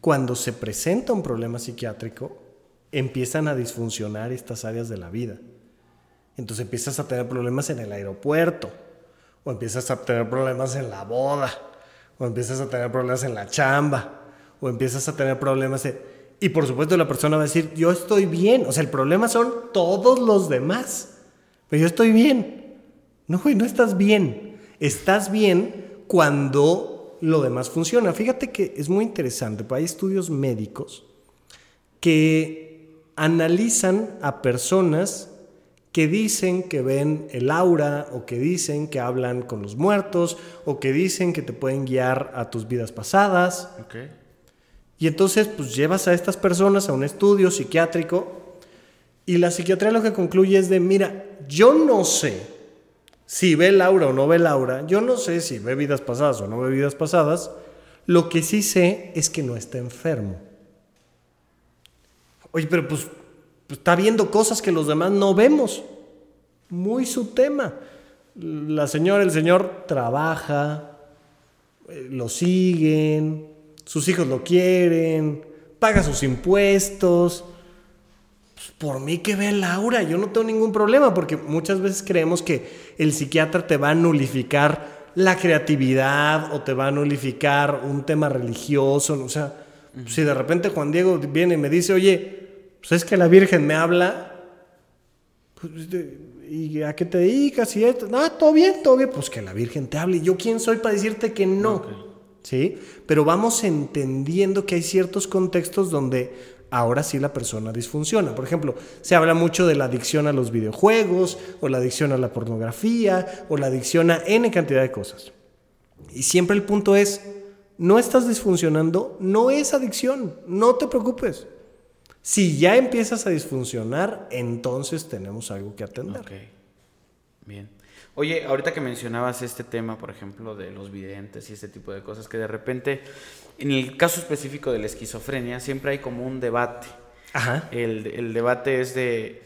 Cuando se presenta un problema psiquiátrico, empiezan a disfuncionar estas áreas de la vida. Entonces empiezas a tener problemas en el aeropuerto, o empiezas a tener problemas en la boda, o empiezas a tener problemas en la chamba, o empiezas a tener problemas en... Y por supuesto la persona va a decir, yo estoy bien. O sea, el problema son todos los demás. Pero yo estoy bien. No, güey, no estás bien. Estás bien cuando lo demás funciona. Fíjate que es muy interesante, hay estudios médicos que analizan a personas que dicen que ven el aura o que dicen que hablan con los muertos o que dicen que te pueden guiar a tus vidas pasadas. Y entonces pues llevas a estas personas a un estudio psiquiátrico y la psiquiatría lo que concluye es de, mira, yo no sé si ve el aura o no ve el aura, yo no sé si ve vidas pasadas o no ve vidas pasadas, lo que sí sé es que no está enfermo. Oye, pero pues, está viendo cosas que los demás no vemos. Muy su tema. La señora, el señor trabaja, eh, lo siguen, sus hijos lo quieren, paga sus impuestos. Pues, por mí que ve Laura, yo no tengo ningún problema, porque muchas veces creemos que el psiquiatra te va a nulificar la creatividad o te va a nulificar un tema religioso. O sea, si de repente Juan Diego viene y me dice, oye, pues es que la Virgen me habla, pues, ¿y a qué te dedicas? Y esto, no, todo bien, todo bien, pues que la Virgen te hable. ¿Yo quién soy para decirte que no? ¿Sí? Pero vamos entendiendo que hay ciertos contextos donde ahora sí la persona disfunciona. Por ejemplo, se habla mucho de la adicción a los videojuegos, o la adicción a la pornografía, o la adicción a N cantidad de cosas. Y siempre el punto es, no estás disfuncionando, no es adicción, no te preocupes. Si ya empiezas a disfuncionar, entonces tenemos algo que atender. Ok, bien. Oye, ahorita que mencionabas este tema, por ejemplo, de los videntes y este tipo de cosas, que de repente, en el caso específico de la esquizofrenia, siempre hay como un debate. Ajá. El, debate es de,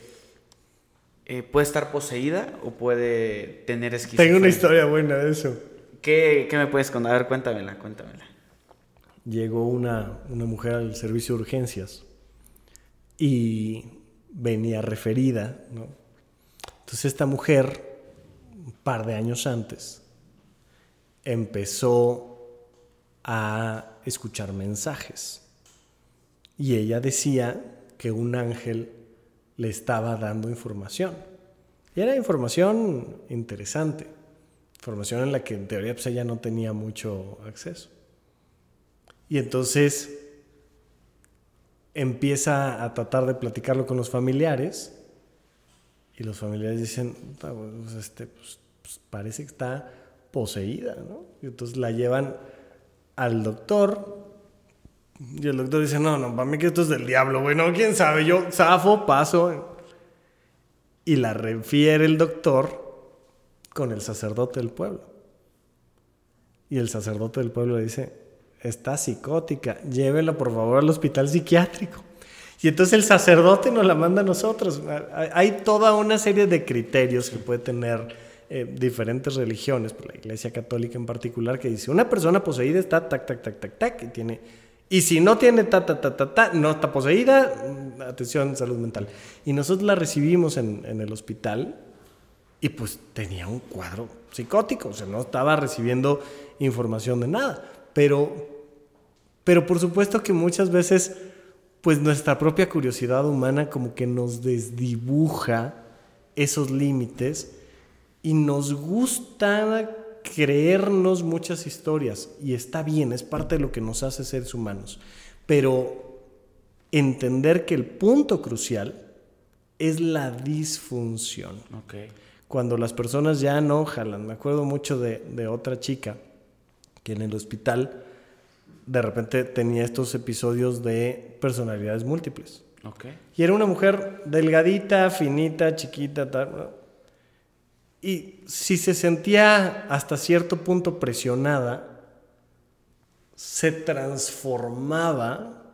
eh, ¿puede estar poseída o puede tener esquizofrenia? Tengo una historia buena de eso. ¿Qué, qué me puedes contar? A ver, cuéntamela, cuéntamela. Llegó una, una mujer al servicio de urgencias y venía referida. ¿no? Entonces esta mujer, un par de años antes, empezó a escuchar mensajes y ella decía que un ángel le estaba dando información. Y era información interesante, información en la que en teoría pues, ella no tenía mucho acceso. Y entonces empieza a tratar de platicarlo con los familiares y los familiares dicen, pues, este, pues, pues, parece que está poseída, ¿no? Y entonces la llevan al doctor y el doctor dice, no, no, para mí que esto es del diablo, bueno, quién sabe, yo zafo, paso. Y la refiere el doctor con el sacerdote del pueblo. Y el sacerdote del pueblo le dice, está psicótica, llévela por favor al hospital psiquiátrico. Y entonces el sacerdote nos la manda a nosotros. Hay toda una serie de criterios que puede tener eh, diferentes religiones, la Iglesia Católica en particular, que dice, una persona poseída está tac, tac, tac, tac, tac, y tiene... Y si no tiene ta, ta, ta, ta, no está poseída, atención, salud mental. Y nosotros la recibimos en, en el hospital y pues tenía un cuadro psicótico, o sea, no estaba recibiendo información de nada. Pero, pero por supuesto que muchas veces, pues nuestra propia curiosidad humana como que nos desdibuja esos límites y nos gusta creernos muchas historias. Y está bien, es parte de lo que nos hace seres humanos, pero entender que el punto crucial es la disfunción. Cuando las personas ya no jalan, me acuerdo mucho de, de otra chica en el hospital de repente tenía estos episodios de personalidades múltiples. Y era una mujer delgadita, finita, chiquita, tal. Y si se sentía hasta cierto punto presionada, se transformaba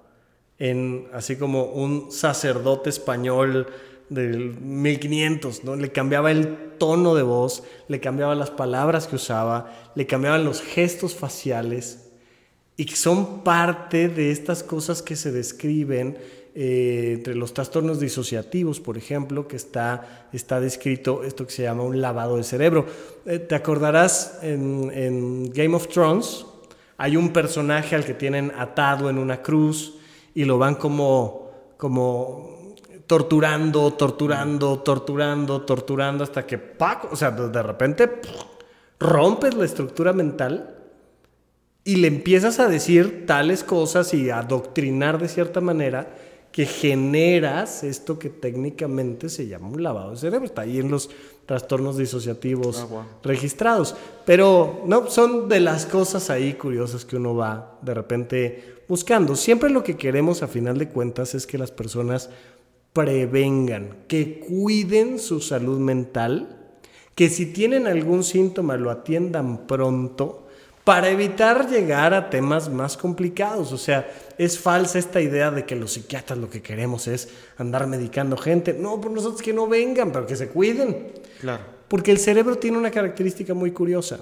en así como un sacerdote español del 1500, ¿no? Le cambiaba el tono de voz, le cambiaba las palabras que usaba, le cambiaban los gestos faciales y que son parte de estas cosas que se describen eh, entre los trastornos disociativos, por ejemplo, que está, está descrito esto que se llama un lavado de cerebro. Eh, ¿Te acordarás en, en Game of Thrones? Hay un personaje al que tienen atado en una cruz y lo van como, como torturando, torturando, torturando, torturando, hasta que, ¡pac! o sea, de repente rompes la estructura mental y le empiezas a decir tales cosas y a adoctrinar de cierta manera que generas esto que técnicamente se llama un lavado de cerebro. Está ahí en los trastornos disociativos Ah, wow. registrados. Pero no, son de las cosas ahí curiosas que uno va de repente buscando. Siempre lo que queremos a final de cuentas es que las personas prevengan, que cuiden su salud mental, que si tienen algún síntoma lo atiendan pronto para evitar llegar a temas más complicados. O sea, es falsa esta idea de que los psiquiatras lo que queremos es andar medicando gente. No, por nosotros que no vengan, pero que se cuiden. Claro. Porque el cerebro tiene una característica muy curiosa.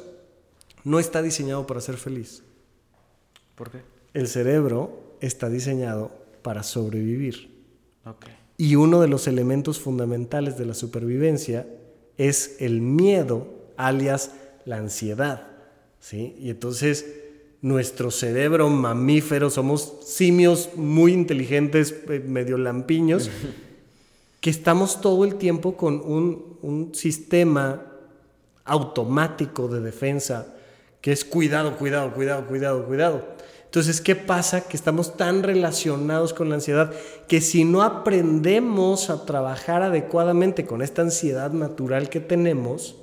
No está diseñado para ser feliz. ¿Por qué? El cerebro está diseñado para sobrevivir. Ok. Y uno de los elementos fundamentales de la supervivencia es el miedo, alias la ansiedad. ¿sí? Y entonces nuestro cerebro mamífero, somos simios muy inteligentes, eh, medio lampiños, *laughs* que estamos todo el tiempo con un, un sistema automático de defensa que es cuidado, cuidado, cuidado, cuidado, cuidado. Entonces, ¿qué pasa? Que estamos tan relacionados con la ansiedad que si no aprendemos a trabajar adecuadamente con esta ansiedad natural que tenemos,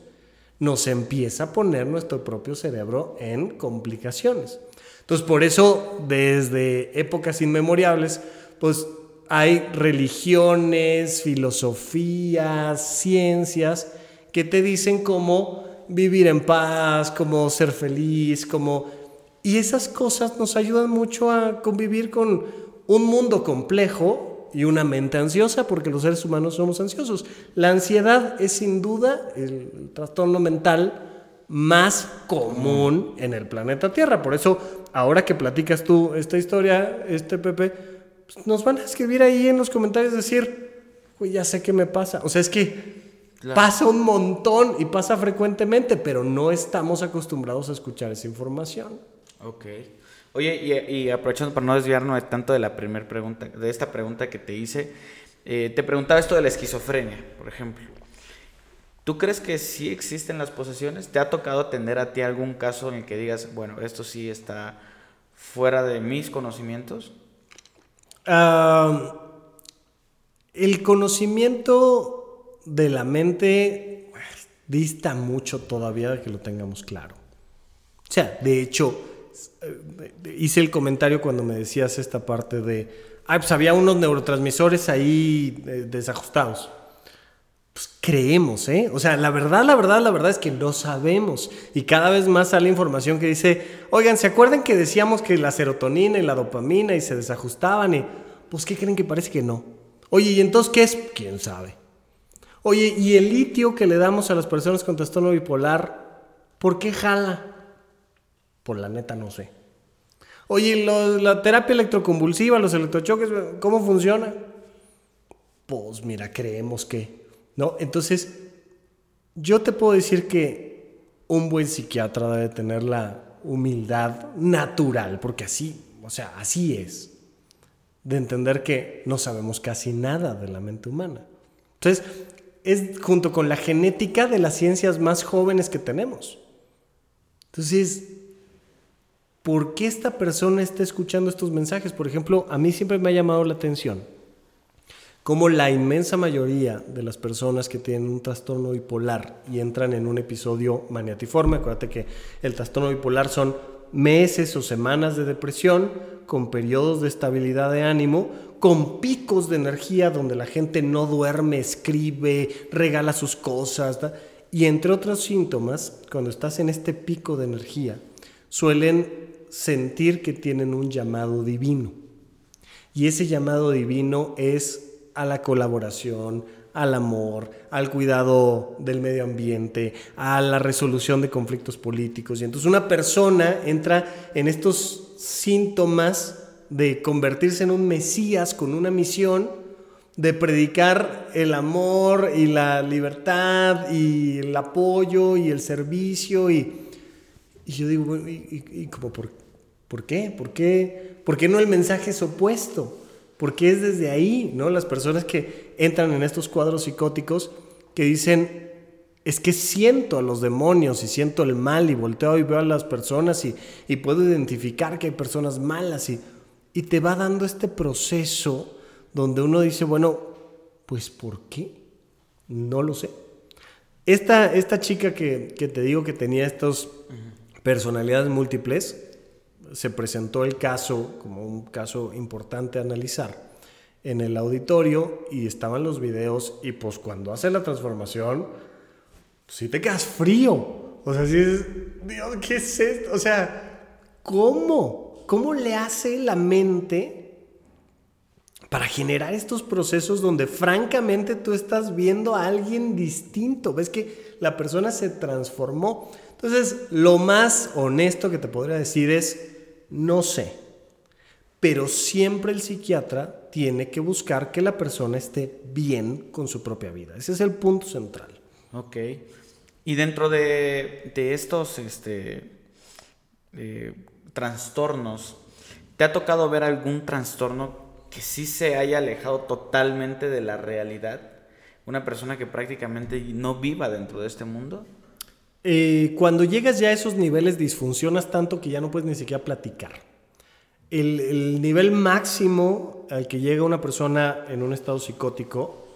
nos empieza a poner nuestro propio cerebro en complicaciones. Entonces, por eso, desde épocas inmemorables, pues hay religiones, filosofías, ciencias que te dicen cómo vivir en paz, cómo ser feliz, cómo... Y esas cosas nos ayudan mucho a convivir con un mundo complejo y una mente ansiosa, porque los seres humanos somos ansiosos. La ansiedad es sin duda el trastorno mental más común en el planeta Tierra. Por eso, ahora que platicas tú esta historia, este Pepe, pues, nos van a escribir ahí en los comentarios decir, ya sé qué me pasa. O sea, es que Claro. pasa un montón y pasa frecuentemente, pero no estamos acostumbrados a escuchar esa información. Ok. Oye, y, aprovechando para no desviarnos de tanto de la primera pregunta, de esta pregunta que te hice, eh, te preguntaba esto de la esquizofrenia, por ejemplo. ¿Tú crees que sí existen las posesiones? ¿Te ha tocado atender a ti algún caso en el que digas, bueno, esto sí está fuera de mis conocimientos? El conocimiento de la mente dista mucho todavía de que lo tengamos claro. O sea, de hecho, hice el comentario cuando me decías esta parte de, ay, pues había unos neurotransmisores ahí eh, desajustados. Pues creemos, ¿eh? O sea, la verdad, la verdad, la verdad es que no sabemos. Y cada vez más sale información que dice, oigan, ¿se acuerdan que decíamos que la serotonina y la dopamina y se desajustaban? Y, pues, ¿qué creen que parece que no? Oye, ¿y entonces qué es? ¿Quién sabe? Oye, ¿y el litio que le damos a las personas con trastorno bipolar, por qué jala? Por la neta no sé. Oye, lo- la terapia electroconvulsiva, los electrochoques, ¿cómo funciona? Pues mira, creemos que, ¿no? Entonces, yo te puedo decir que un buen psiquiatra debe tener la humildad natural, porque así, o sea, así es, de entender que no sabemos casi nada de la mente humana. Entonces, es junto con la genética de las ciencias más jóvenes que tenemos. Entonces, ¿por qué esta persona está escuchando estos mensajes? Por ejemplo, a mí siempre me ha llamado la atención cómo la inmensa mayoría de las personas que tienen un trastorno bipolar y entran en un episodio maniatiforme, acuérdate que el trastorno bipolar son meses o semanas de depresión con periodos de estabilidad de ánimo, con picos de energía donde la gente no duerme, escribe, regala sus cosas, ¿da? y entre otros síntomas, cuando estás en este pico de energía, suelen sentir que tienen un llamado divino. Y ese llamado divino es a la colaboración, al amor, al cuidado del medio ambiente, a la resolución de conflictos políticos. Y entonces una persona entra en estos síntomas de convertirse en un mesías con una misión de predicar el amor y la libertad y el apoyo y el servicio y, yo digo, ¿y, y- y como por, por qué? ¿Por qué? ¿Por qué no el mensaje es opuesto? Porque es desde ahí, ¿no? Las personas que entran en estos cuadros psicóticos que dicen, es que siento a los demonios y siento el mal y volteo y veo a las personas y, y puedo identificar que hay personas malas y, y te va dando este proceso donde uno dice, bueno, pues ¿por qué? No lo sé. Esta, esta chica que, que te digo que tenía estas personalidades múltiples, se presentó el caso como un caso importante a analizar en el auditorio y estaban los videos y pues cuando hace la transformación, si te quedas frío. O sea, si es, Dios, ¿qué es esto? O sea, ¿cómo? ¿Cómo le hace la mente para generar estos procesos donde francamente tú estás viendo a alguien distinto? Ves que la persona se transformó. Entonces, lo más honesto que te podría decir es, no sé. Pero siempre el psiquiatra tiene que buscar que la persona esté bien con su propia vida. Ese es el punto central. Ok. Y dentro de, estos este, eh, trastornos, ¿te ha tocado ver algún trastorno que sí se haya alejado totalmente de la realidad? Una persona que prácticamente no viva dentro de este mundo. Eh, cuando llegas ya a esos niveles disfuncionas tanto que ya no puedes ni siquiera platicar. El, el, nivel máximo al que llega una persona en un estado psicótico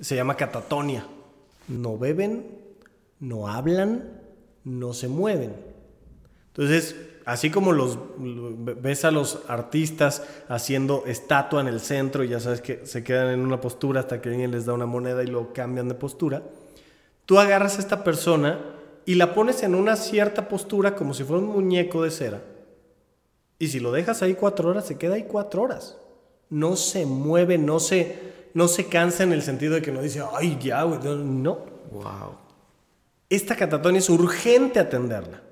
se llama catatonia. No beben, no hablan, no se mueven. Entonces, así como los ves a los artistas haciendo estatua en el centro y ya sabes que se quedan en una postura hasta que alguien les da una moneda y lo cambian de postura, tú agarras a esta persona y la pones en una cierta postura como si fuera un muñeco de cera. Y si lo dejas ahí cuatro horas, se queda ahí cuatro horas. No se mueve, no se, no se cansa en el sentido de que no dice, ay, ya, güey. No. Wow. Esta catatonia es urgente atenderla.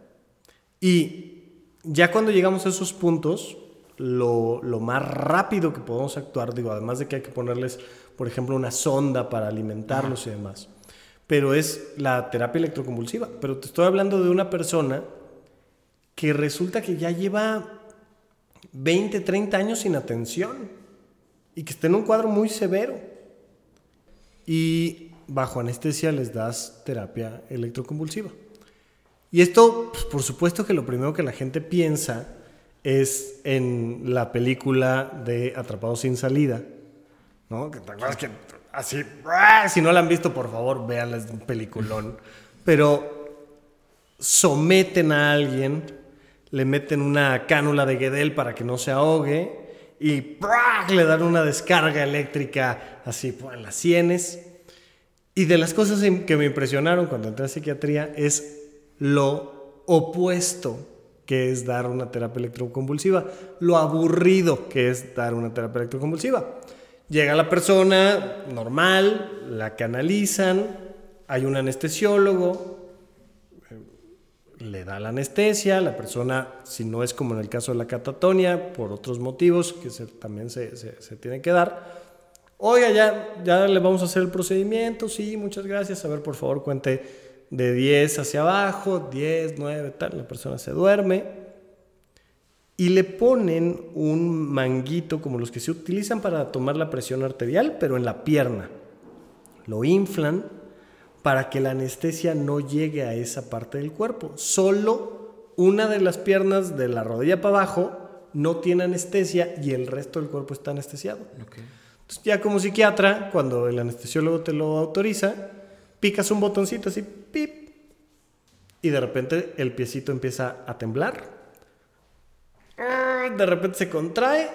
Y ya cuando llegamos a esos puntos, lo, lo, más rápido que podemos actuar, digo, además de que hay que ponerles, por ejemplo, una sonda para alimentarlos y demás pero es la terapia electroconvulsiva. Pero te estoy hablando de una persona que resulta que ya lleva 20, 30 años sin atención y que está en un cuadro muy severo. Y bajo anestesia les das terapia electroconvulsiva. Y esto, pues, por supuesto que lo primero que la gente piensa es en la película de Atrapados sin salida, ¿no? Que te acuerdas que así, si no la han visto, por favor, véanla, es un peliculón. Pero someten a alguien, le meten una cánula de Guedel para que no se ahogue y le dan una descarga eléctrica así en las sienes. Y de las cosas que me impresionaron cuando entré a psiquiatría es lo opuesto que es dar una terapia electroconvulsiva, lo aburrido que es dar una terapia electroconvulsiva. Llega la persona normal, la canalizan, hay un anestesiólogo, eh, le da la anestesia, la persona, si no es como en el caso de la catatonia, por otros motivos que también se, tiene que dar, oiga, ya, ya le vamos a hacer el procedimiento, sí, muchas gracias, a ver, por favor, cuente de 10 hacia abajo, 10, 9, tal, la persona se duerme, y le ponen un manguito como los que se utilizan para tomar la presión arterial, pero en la pierna. Lo inflan para que la anestesia no llegue a esa parte del cuerpo. Solo una de las piernas de la rodilla para abajo no tiene anestesia y el resto del cuerpo está anestesiado. Entonces ya como psiquiatra, cuando el anestesiólogo te lo autoriza, picas un botoncito así, pip, y de repente el piecito empieza a temblar de repente se contrae,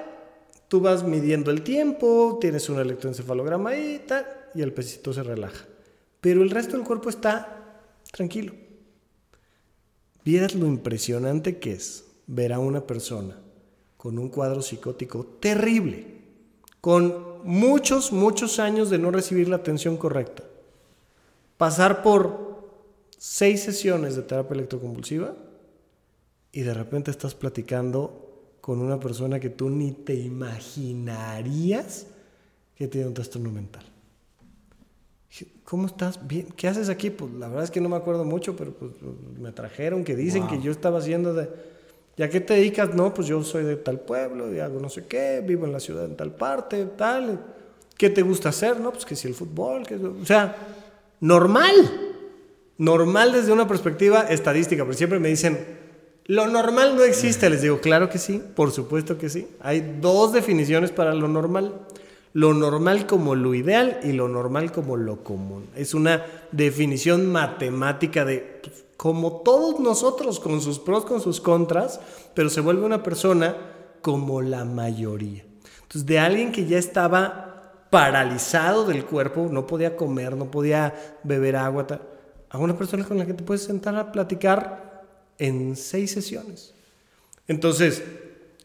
tú vas midiendo el tiempo, tienes un electroencefalograma ahí y tal, y el pesito se relaja. Pero el resto del cuerpo está tranquilo. Vieras lo impresionante que es ver a una persona con un cuadro psicótico terrible, con muchos, muchos años de no recibir la atención correcta, pasar por seis sesiones de terapia electroconvulsiva y de repente estás platicando con una persona que tú ni te imaginarías que tiene un trastorno mental. ¿Cómo estás? Bien. ¿Qué haces aquí? Pues la verdad es que no me acuerdo mucho, pero pues, me trajeron que dicen que yo estaba haciendo de... ¿Ya qué te dedicas? No, pues yo soy de tal pueblo y hago no sé qué, vivo en la ciudad en tal parte, tal. ¿Qué te gusta hacer? No, pues que si el fútbol, que... O sea, normal. Normal desde una perspectiva estadística, pero siempre me dicen, lo normal no existe, les digo, claro que sí, por supuesto que sí. Hay dos definiciones para lo normal. lo normal como lo ideal y lo normal como lo común. Es una definición matemática de pues, como todos nosotros, con sus pros, con sus contras, pero se vuelve una persona como la mayoría. Entonces, de alguien que ya estaba paralizado del cuerpo, no podía comer, no podía beber agua, a una persona con la que te puedes sentar a platicar en seis sesiones. Entonces,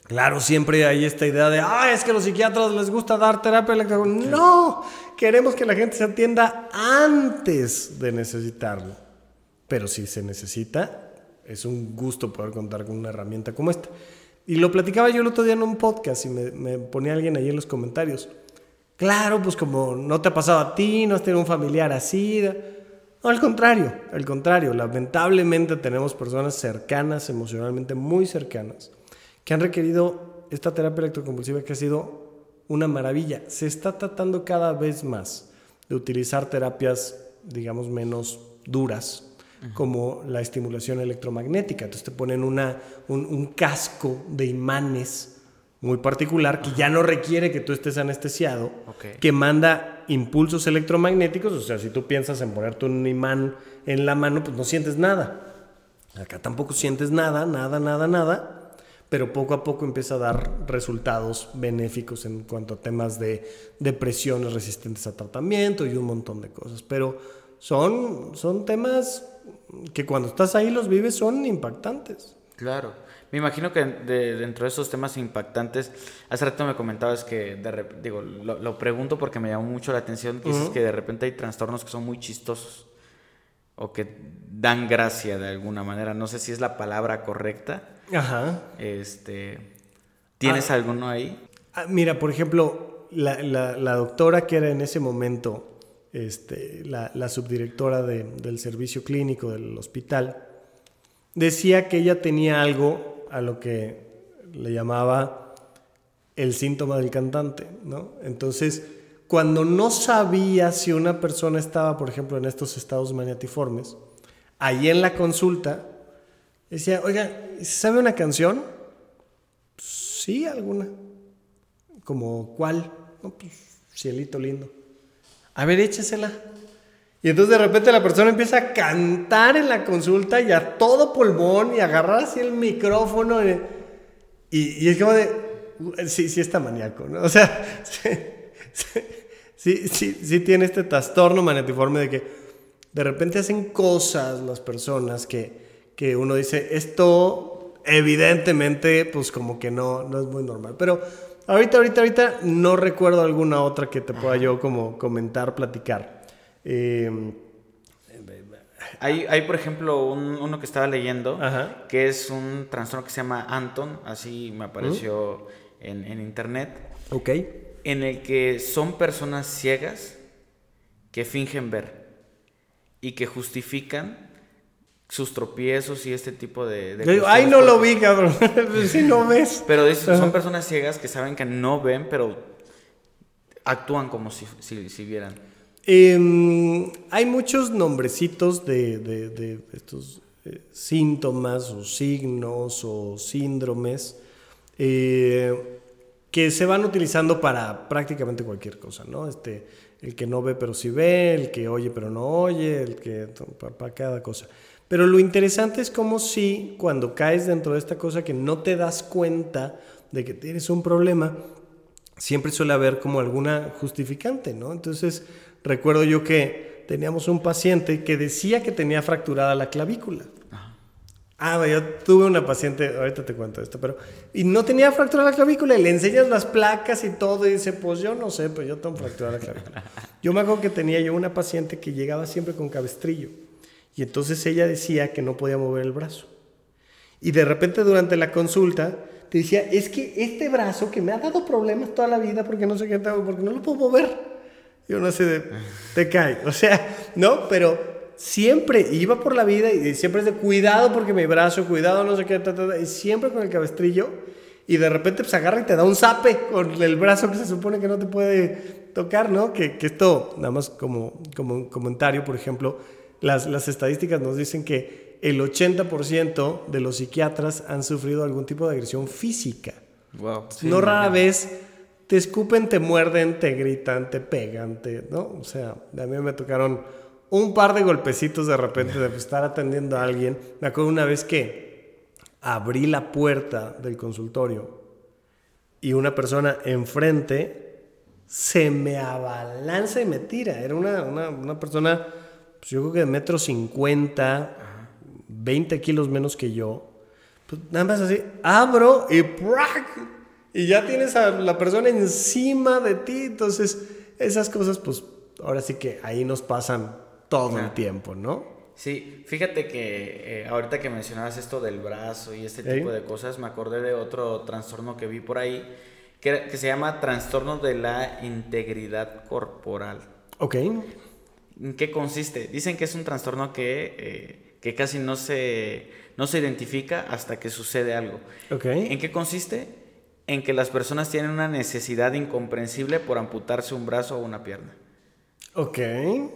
Claro, siempre hay esta idea de, ah, es que a los psiquiatras les gusta dar terapia electrónica. No, queremos que la gente se atienda antes de necesitarlo. Pero si se necesita, es un gusto poder contar con una herramienta como esta. Y lo platicaba yo el otro día en un podcast y me, ponía alguien ahí en los comentarios. Claro, pues como no te ha pasado a ti, no has tenido un familiar así. No, al contrario, al contrario. Lamentablemente tenemos personas cercanas, emocionalmente muy cercanas, que han requerido esta terapia electroconvulsiva que ha sido una maravilla. Se está tratando cada vez más de utilizar terapias, digamos, menos duras, como la estimulación electromagnética. Entonces te ponen una, un, casco de imanes muy particular que ya no requiere que tú estés anestesiado, que manda impulsos electromagnéticos. O sea, si tú piensas en ponerte un imán en la mano, pues no sientes nada. Acá tampoco sientes nada, nada, nada, nada pero poco a poco empieza a dar resultados benéficos en cuanto a temas de depresiones resistentes a tratamiento y un montón de cosas. Pero son, son temas que cuando estás ahí los vives son impactantes. Claro. Me imagino que dentro de esos temas impactantes, hace rato me comentabas que, digo, lo, pregunto porque me llamó mucho la atención, que que de repente hay trastornos que son muy chistosos o que dan gracia de alguna manera. No sé si es la palabra correcta, Ajá. Este, ¿Tienes ah. alguno ahí? Ah, mira, por ejemplo, la, doctora que era en ese momento este, la, subdirectora del servicio clínico del hospital, decía que ella tenía algo a lo que le llamaba el síntoma del cantante, ¿no? Entonces, cuando no sabía si una persona estaba, por ejemplo, en estos estados maniatiformes, ahí en la consulta Decía, oiga, ¿sabe una canción? Sí, alguna. ¿Como cuál? No, pues, cielito lindo. A ver, échesela. Y entonces de repente la persona empieza a cantar en la consulta y a todo pulmón y agarrar así el micrófono. Y, y, es como de, sí, sí está maníaco, ¿no? O sea, *laughs* sí, sí, sí tiene este trastorno maniatiforme de que de repente hacen cosas las personas que que uno dice, esto evidentemente, pues como que no, no es muy normal. Pero ahorita, ahorita, ahorita no recuerdo alguna otra que te pueda yo como comentar, platicar. Eh, hay, hay, por ejemplo, uno que estaba leyendo, que es un trastorno que se llama Anton, así me apareció en, en, internet. Ok. En el que son personas ciegas que fingen ver y que justifican sus tropiezos y este tipo de... Ay, no lo vi, cabrón. *laughs* *laughs* si no ves. Pero son personas ciegas que saben que no ven, pero actúan como si, si, vieran. Em, hay muchos nombrecitos de, de, estos eh, síntomas o signos o síndromes eh, que se van utilizando para prácticamente cualquier cosa, ¿no? Este, el que no ve pero sí ve, el que oye pero no oye, el que... para cada cosa. Pero lo interesante es como si cuando caes dentro de esta cosa que no te das cuenta de que tienes un problema, siempre suele haber como alguna justificante, ¿no? Entonces, recuerdo yo que teníamos un paciente que decía que tenía fracturada la clavícula. Ah, yo tuve una paciente, ahorita te cuento esto, pero... Y no tenía fracturada la clavícula y le enseñas las placas y todo y dice, pues yo no sé, pues yo tengo fracturada la clavícula. *laughs* Yo me acuerdo que tenía yo una paciente que llegaba siempre con cabestrillo. Y entonces ella decía que no podía mover el brazo. Y de repente durante la consulta te decía, es que este brazo que me ha dado problemas toda la vida porque no sé qué, porque no lo puedo mover. Yo no sé, de, te cae. O sea, no, pero siempre iba por la vida y siempre es de cuidado porque mi brazo, cuidado, no sé qué, y siempre con el cabestrillo. Y de repente pues agarra y te da un zape con el brazo que se supone que no te puede tocar, ¿no? Que, que esto, nada más como, como un comentario, por ejemplo, las, las estadísticas nos dicen que el 80% de los psiquiatras han sufrido algún tipo de agresión física. Wow. no rara vez te escupen, te muerden, te gritan, te pegan, te, ¿no? O sea, a mí me tocaron un par de golpecitos de repente de estar atendiendo a alguien. Me acuerdo una vez que abrí la puerta del consultorio y una persona enfrente se me abalanza y me tira. Era una, una, una persona, pues yo creo que de metro cincuenta, 20 kilos menos que yo. Pues nada más así, abro y ¡prac! Y ya tienes a la persona encima de ti. Entonces, esas cosas, pues ahora sí que ahí nos pasan todo el tiempo, ¿no? Sí, fíjate que eh, ahorita que mencionabas esto del brazo y este tipo de cosas, me acordé de otro trastorno que vi por ahí, que, que se llama trastorno de la integridad corporal. Ok. ¿En qué consiste? Dicen que es un trastorno que, eh, que casi no se, no se identifica hasta que sucede algo. Ok. ¿En qué consiste? En que las personas tienen una necesidad incomprensible por amputarse un brazo o una pierna. Ok,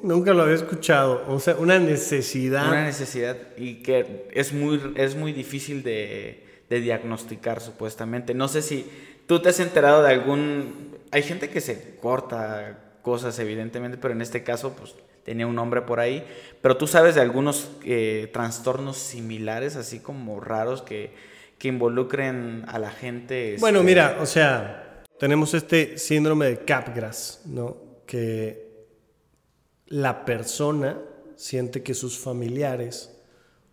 nunca lo había escuchado. O sea, una necesidad. Una necesidad y que es muy, es muy difícil de, de diagnosticar supuestamente. No sé si tú te has enterado de algún... Hay gente que se corta cosas evidentemente, pero en este caso pues tenía un nombre por ahí. Pero tú sabes de algunos eh, trastornos similares, así como raros, que, que involucren a la gente. Bueno, este, mira, o sea, tenemos este síndrome de Capgras, ¿no? Que la persona siente que sus familiares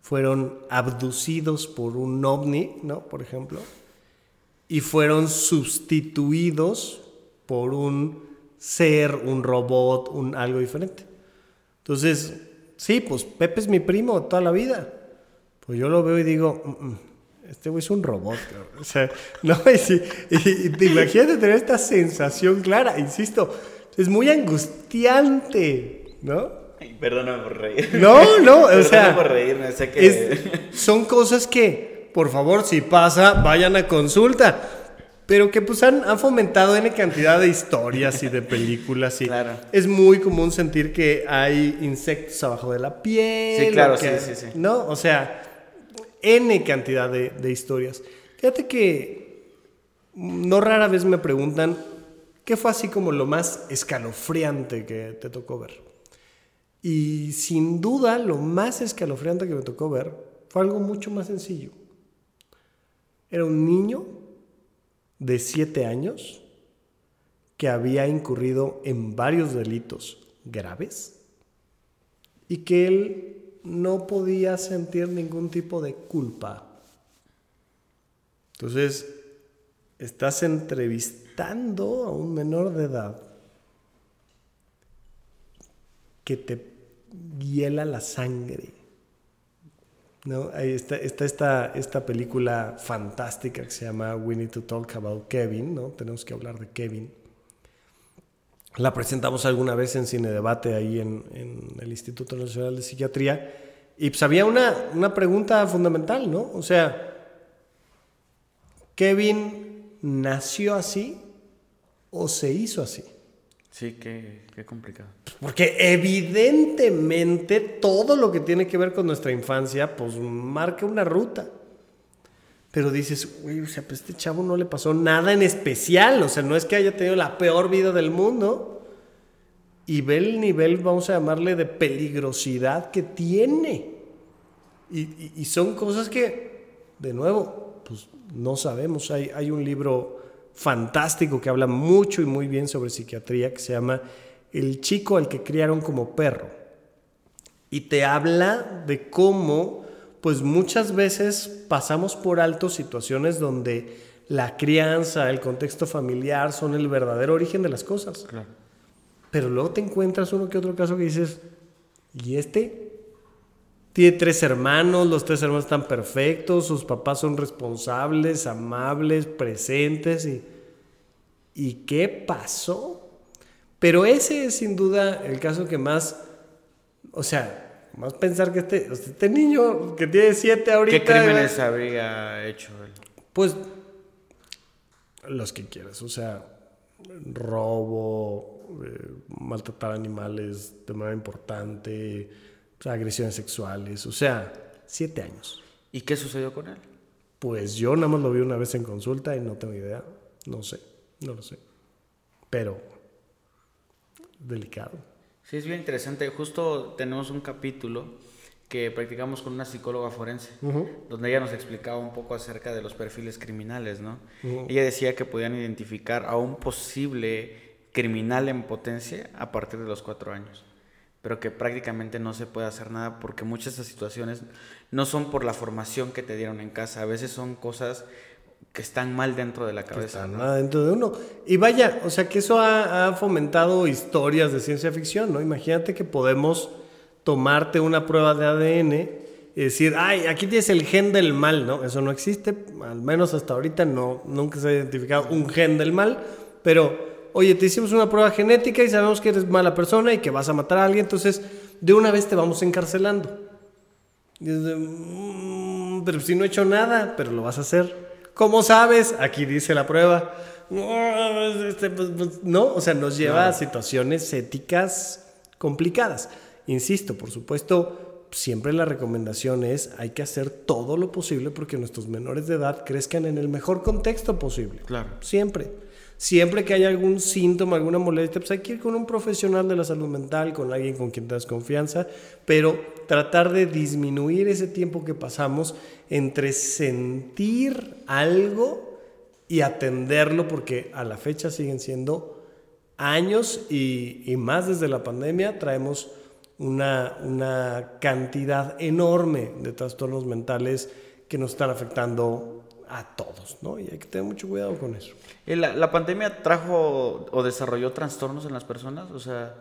fueron abducidos por un ovni, ¿no? Por ejemplo, y fueron sustituidos por un ser, un robot, un algo diferente. Entonces, sí, pues Pepe es mi primo toda la vida. Pues yo lo veo y digo, "Mm, mm, este güey es un robot. cabrón". O sea, *laughs* no, y, sí, y- y te imagínate tener esta sensación clara, insisto, es muy angustiante, ¿no? Ay, Perdóname por reír. No, no, o Perdóname sea, por reírme, sé que... es- son cosas que, por favor, si pasa, vayan a consulta. Pero que pues han, han fomentado N cantidad de historias y de películas. Y Claro. Es muy común sentir que hay insectos abajo de la piel. Sí, claro, que- sí, sí, sí. ¿No? O sea, N cantidad de, historias. Fíjate que no rara vez me preguntan qué fue así como lo más escalofriante que te tocó ver. Y sin duda, lo más escalofriante que me tocó ver fue algo mucho más sencillo. Era un niño de 7 años que había incurrido en varios delitos graves y que él no podía sentir ningún tipo de culpa. Entonces, estás entrevistando a un menor de edad que te hiela la sangre. ¿No? Está, está esta, esta película fantástica que se llama We Need to Talk About Kevin, ¿no? Tenemos que hablar de Kevin. La presentamos alguna vez en Cine Debate ahí en, en el Instituto Nacional de Psiquiatría. Y pues había una, una pregunta fundamental, ¿no? O sea, ¿Kevin nació así o se hizo así? Sí, qué, qué complicado. Porque evidentemente todo lo que tiene que ver con nuestra infancia, pues marca una ruta. Pero dices, güey, o sea, pues este chavo no le pasó nada en especial. O sea, no es que haya tenido la peor vida del mundo. Y ve el nivel, vamos a llamarle, de peligrosidad que tiene. Y, y- son cosas que, de nuevo, pues no sabemos. Hay, hay un libro fantástico que habla mucho y muy bien sobre psiquiatría que se llama El chico al que criaron como perro. Y te habla de cómo, pues muchas veces pasamos por alto situaciones donde la crianza, el contexto familiar son el verdadero origen de las cosas. Pero luego te encuentras uno que otro caso que dices, ¿y este? Tiene tres hermanos, los tres hermanos están perfectos, sus papás son responsables, amables, presentes. ¿Y, ¿y qué pasó? Pero ese es sin duda el caso que más, o sea, más pensar que este, este niño que tiene siete ahorita... ¿Qué crímenes habría hecho él? Pues los que quieras, o sea, robo, eh, maltratar animales de manera importante, o sea, agresiones sexuales, o sea, siete años. ¿Y qué sucedió con él? Pues yo nada más lo vi una vez en consulta y no tengo idea, no sé, no lo sé. pero delicado. Sí, es bien interesante. Justo tenemos un capítulo que practicamos con una psicóloga forense, donde ella nos explicaba un poco acerca de los perfiles criminales, ¿no? Ella decía que podían identificar a un posible criminal en potencia a partir de los cuatro años, pero que prácticamente no se puede hacer nada porque muchas de esas situaciones no son por la formación que te dieron en casa, a veces son cosas que están mal dentro de la cabeza. Están mal dentro de uno. Y vaya, o sea que eso ha, ha fomentado historias de ciencia ficción, ¿no? Imagínate que podemos tomarte una prueba de ADN y decir, ay, aquí tienes el gen del mal, ¿no? Eso no existe, al menos hasta ahorita no, nunca se ha identificado un gen del mal, pero, oye, te hicimos una prueba genética y sabemos que eres mala persona y que vas a matar a alguien, entonces de una vez te vamos encarcelando. Y es de, "Mm, pero si no he hecho nada, pero lo vas a hacer. ¿Cómo sabes? Aquí dice la prueba. No, este, pues, pues, no, o sea, nos lleva a situaciones éticas complicadas. Insisto, por supuesto, siempre la recomendación es hay que hacer todo lo posible porque nuestros menores de edad crezcan en el mejor contexto posible. Claro. Siempre. Siempre que haya algún síntoma, alguna molestia, pues hay que ir con un profesional de la salud mental, con alguien con quien tengas confianza, pero tratar de disminuir ese tiempo que pasamos entre sentir algo y atenderlo, porque a la fecha siguen siendo años y, más desde la pandemia traemos una, una cantidad enorme de trastornos mentales que nos están afectando a todos, ¿no? Y hay que tener mucho cuidado con eso. ¿Y ¿La, la pandemia trajo o desarrolló trastornos en las personas? O sea,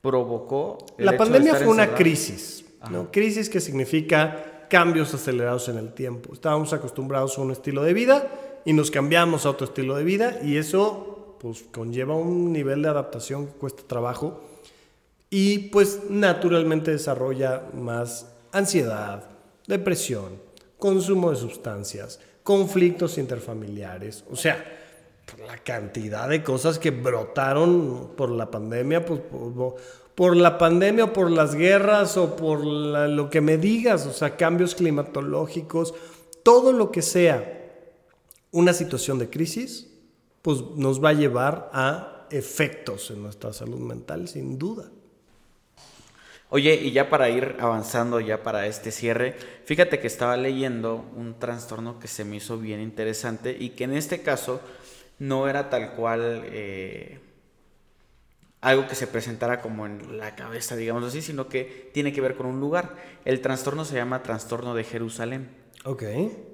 provocó... el La hecho de pandemia estar fue una crisis, ¿no? Crisis que significa cambios acelerados en el tiempo. Estábamos acostumbrados a un estilo de vida y nos cambiamos a otro estilo de vida y eso pues conlleva un nivel de adaptación que cuesta trabajo y pues naturalmente desarrolla más ansiedad, depresión, consumo de sustancias, conflictos interfamiliares, o sea, la cantidad de cosas que brotaron por la pandemia, pues por, la pandemia o por las guerras o por lo que me digas, o sea, cambios climatológicos, todo lo que sea una situación de crisis, pues nos va a llevar a efectos en nuestra salud mental, sin duda. Oye, y ya para ir avanzando, ya para este cierre, fíjate que estaba leyendo un trastorno que se me hizo bien interesante y que en este caso no era tal cual eh, algo que se presentara como en la cabeza, digamos así, sino que tiene que ver con un lugar. El trastorno se llama trastorno de Jerusalén. Ok.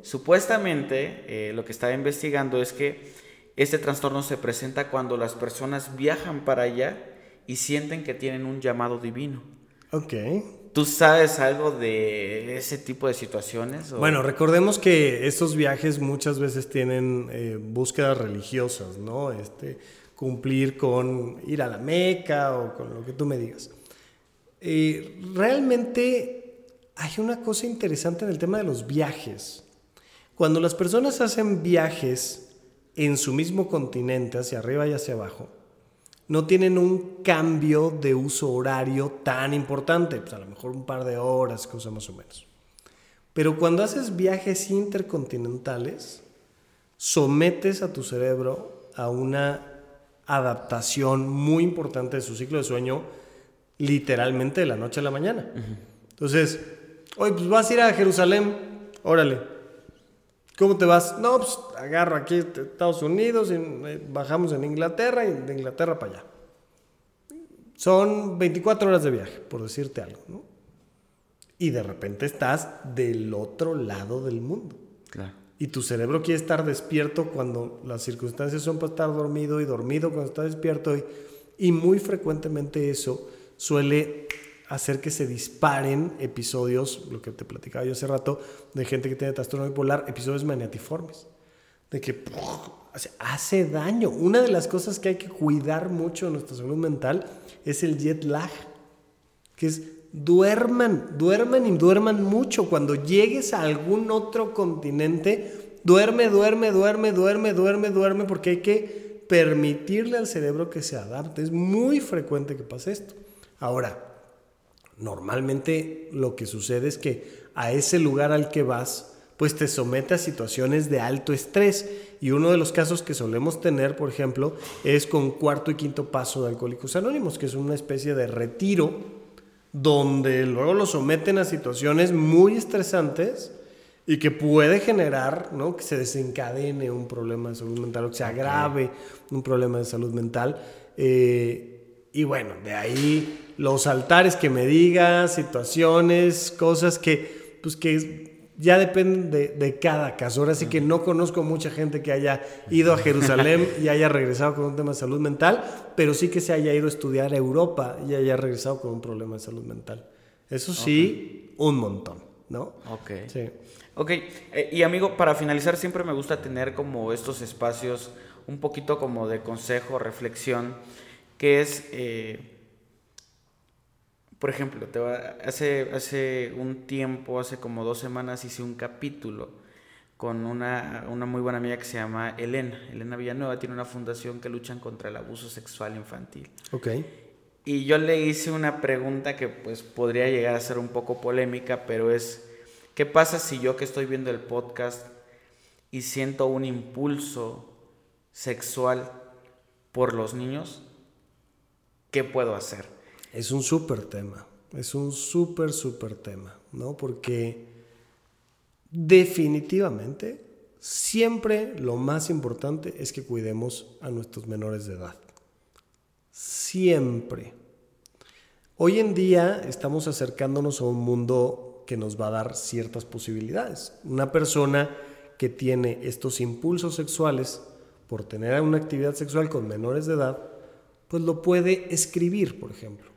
Supuestamente, eh, lo que estaba investigando es que este trastorno se presenta cuando las personas viajan para allá y sienten que tienen un llamado divino. Ok. ¿Tú sabes algo de ese tipo de situaciones? o- Bueno, recordemos que estos viajes muchas veces tienen eh, búsquedas religiosas, ¿no? Este, cumplir con ir a la Meca o con lo que tú me digas. Eh, realmente hay una cosa interesante en el tema de los viajes. Cuando las personas hacen viajes en su mismo continente, hacia arriba y hacia abajo, no tienen un cambio de uso horario tan importante, pues a lo mejor un par de horas, cosa más o menos. Pero cuando haces viajes intercontinentales, sometes a tu cerebro a una adaptación muy importante de su ciclo de sueño, literalmente de la noche a la mañana. Entonces, oye, pues vas a ir a Jerusalén, órale. ¿Cómo te vas? No, pues agarro aquí Estados Unidos y eh, bajamos en Inglaterra y de Inglaterra para allá. Son 24 horas de viaje, por decirte algo, ¿no? Y de repente estás del otro lado del mundo. Claro. Y tu cerebro quiere estar despierto cuando las circunstancias son para estar dormido y dormido cuando está despierto. Y, y muy frecuentemente eso suele hacer que se disparen episodios, lo que te platicaba yo hace rato, de gente que tiene trastorno bipolar, episodios maniatiformes. De que hace, hace daño. Una de las cosas que hay que cuidar mucho en nuestra salud mental es el jet lag que es duerman, duerman y duerman mucho. Cuando llegues a algún otro continente, duerme, duerme, duerme, duerme, duerme, duerme, porque hay que permitirle al cerebro que se adapte. Es muy frecuente que pase esto. Ahora, normalmente lo que sucede es que a ese lugar al que vas, pues te somete a situaciones de alto estrés. Y uno de los casos que solemos tener, por ejemplo, es con cuarto y quinto paso de Alcohólicos Anónimos, que es una especie de retiro donde luego lo someten a situaciones muy estresantes y que puede generar ¿no? que se desencadene un problema de salud mental o que se agrave un problema de salud mental. Eh, y bueno, de ahí los altares que me digas, situaciones, cosas que, pues que ya depende de, cada caso. Ahora sí que no conozco mucha gente que haya ido a Jerusalén *laughs* y haya regresado con un tema de salud mental, pero sí que se haya ido a estudiar a Europa y haya regresado con un problema de salud mental. Eso sí, un montón, ¿no? Ok. Sí. Ok, eh, y amigo, para finalizar siempre me gusta tener como estos espacios un poquito como de consejo, reflexión, que es... Eh, por ejemplo, te hace, hace un tiempo, hace como dos semanas, hice un capítulo con una, muy buena amiga que se llama Elena. Elena Villanueva tiene una fundación que luchan contra el abuso sexual infantil. Ok. Y yo le hice una pregunta que pues podría llegar a ser un poco polémica, pero es, ¿qué pasa si yo que estoy viendo el podcast y siento un impulso sexual por los niños? ¿Qué puedo hacer? Es un súper tema, es un súper, súper tema, ¿no? Porque definitivamente siempre lo más importante es que cuidemos a nuestros menores de edad. Siempre. Hoy en día estamos acercándonos a un mundo que nos va a dar ciertas posibilidades. Una persona que tiene estos impulsos sexuales por tener una actividad sexual con menores de edad, pues lo puede escribir, por ejemplo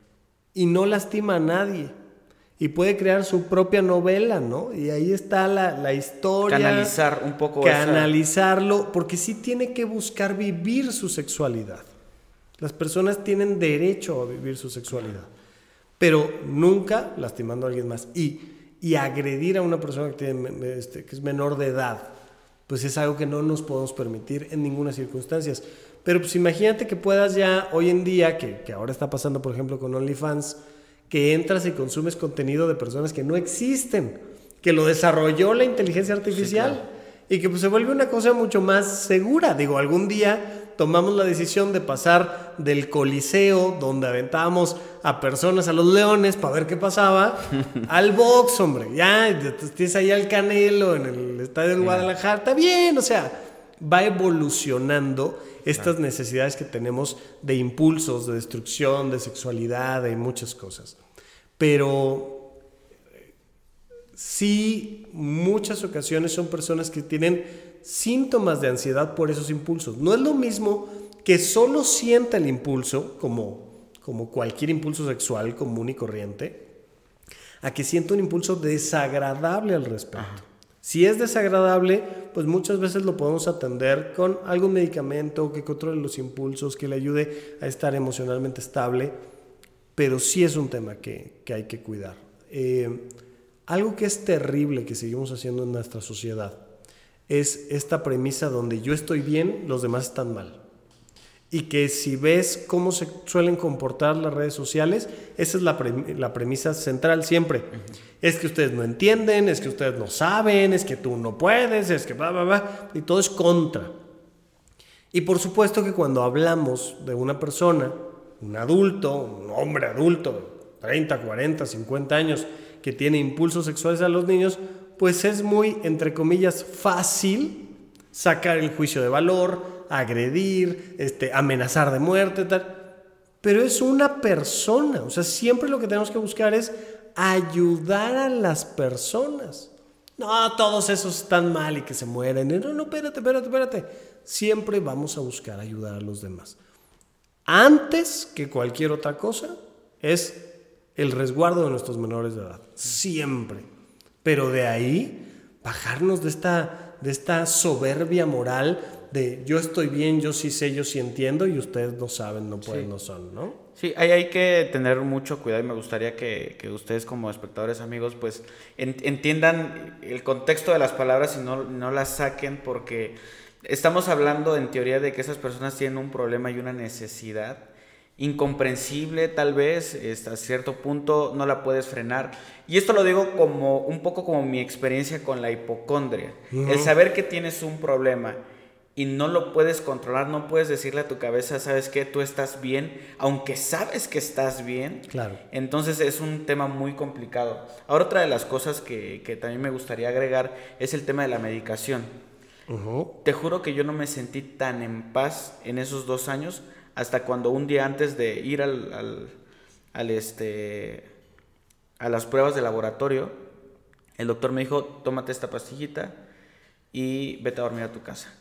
y no lastima a nadie. Y puede crear su propia novela, ¿no? Y ahí está la, la historia. Canalizar un poco Canalizarlo, porque sí tiene que buscar vivir su sexualidad. Las personas tienen derecho a vivir su sexualidad, pero nunca lastimando a alguien más. Y, y agredir a una persona que, tiene, este, que es menor de edad, pues es algo que no nos podemos permitir en ninguna circunstancia. Pero pues imagínate que puedas ya hoy en día, que, que ahora está pasando por ejemplo con OnlyFans, que entras y consumes contenido de personas que no existen, que lo desarrolló la inteligencia artificial y que pues se vuelve una cosa mucho más segura. Digo, algún día tomamos la decisión de pasar del coliseo donde aventábamos a personas, a los leones, para ver qué pasaba, *laughs* al box, hombre. Ya, tienes ahí al Canelo en el estadio de Guadalajara, está bien, o sea, va evolucionando estas necesidades que tenemos de impulsos, de destrucción, de sexualidad, de muchas cosas. Pero sí, muchas ocasiones son personas que tienen síntomas de ansiedad por esos impulsos. No es lo mismo que solo sienta el impulso, como, como cualquier impulso sexual común y corriente, a que sienta un impulso desagradable al respecto. Si es desagradable, pues muchas veces lo podemos atender con algún medicamento que controle los impulsos, que le ayude a estar emocionalmente estable, pero sí es un tema que, hay que cuidar. Eh, algo que es terrible que seguimos haciendo en nuestra sociedad es esta premisa donde yo estoy bien, los demás están mal y que si ves cómo se suelen comportar las redes sociales, esa es la, premisa central siempre. Es que ustedes no entienden, es que ustedes no saben, es que tú no puedes, es que bla, bla, bla, y todo es contra. Y por supuesto que cuando hablamos de una persona, un adulto, un hombre adulto, 30, 40, 50 años, que tiene impulsos sexuales a los niños, pues es muy, entre comillas, fácil sacar el juicio de valor, agredir, este, amenazar de muerte, tal. Pero es una persona, o sea, siempre lo que tenemos que buscar es ayudar a las personas. No, todos esos están mal y que se mueren. No, no, espérate, espérate, espérate. Siempre vamos a buscar ayudar a los demás. Antes que cualquier otra cosa es el resguardo de nuestros menores de edad. Siempre. Pero de ahí bajarnos de esta, de esta soberbia moral de yo estoy bien, yo sí sé, yo sí entiendo y ustedes no saben, no pueden, no son, ¿no? Sí, ahí hay que tener mucho cuidado y me gustaría que, que ustedes como espectadores amigos pues entiendan el contexto de las palabras y no, no las saquen porque estamos hablando en teoría de que esas personas tienen un problema y una necesidad incomprensible tal vez, hasta cierto punto no la puedes frenar. Y esto lo digo como un poco como mi experiencia con la hipocondria. El saber que tienes un problema y no lo puedes controlar, no puedes decirle a tu cabeza, sabes que tú estás bien, aunque sabes que estás bien. Claro. Entonces es un tema muy complicado. Ahora otra de las cosas que, que también me gustaría agregar es el tema de la medicación. Te juro que yo no me sentí tan en paz en esos dos años hasta cuando un día antes de ir al, al, este, a las pruebas de laboratorio, el doctor me dijo, tómate esta pastillita y vete a dormir a tu casa.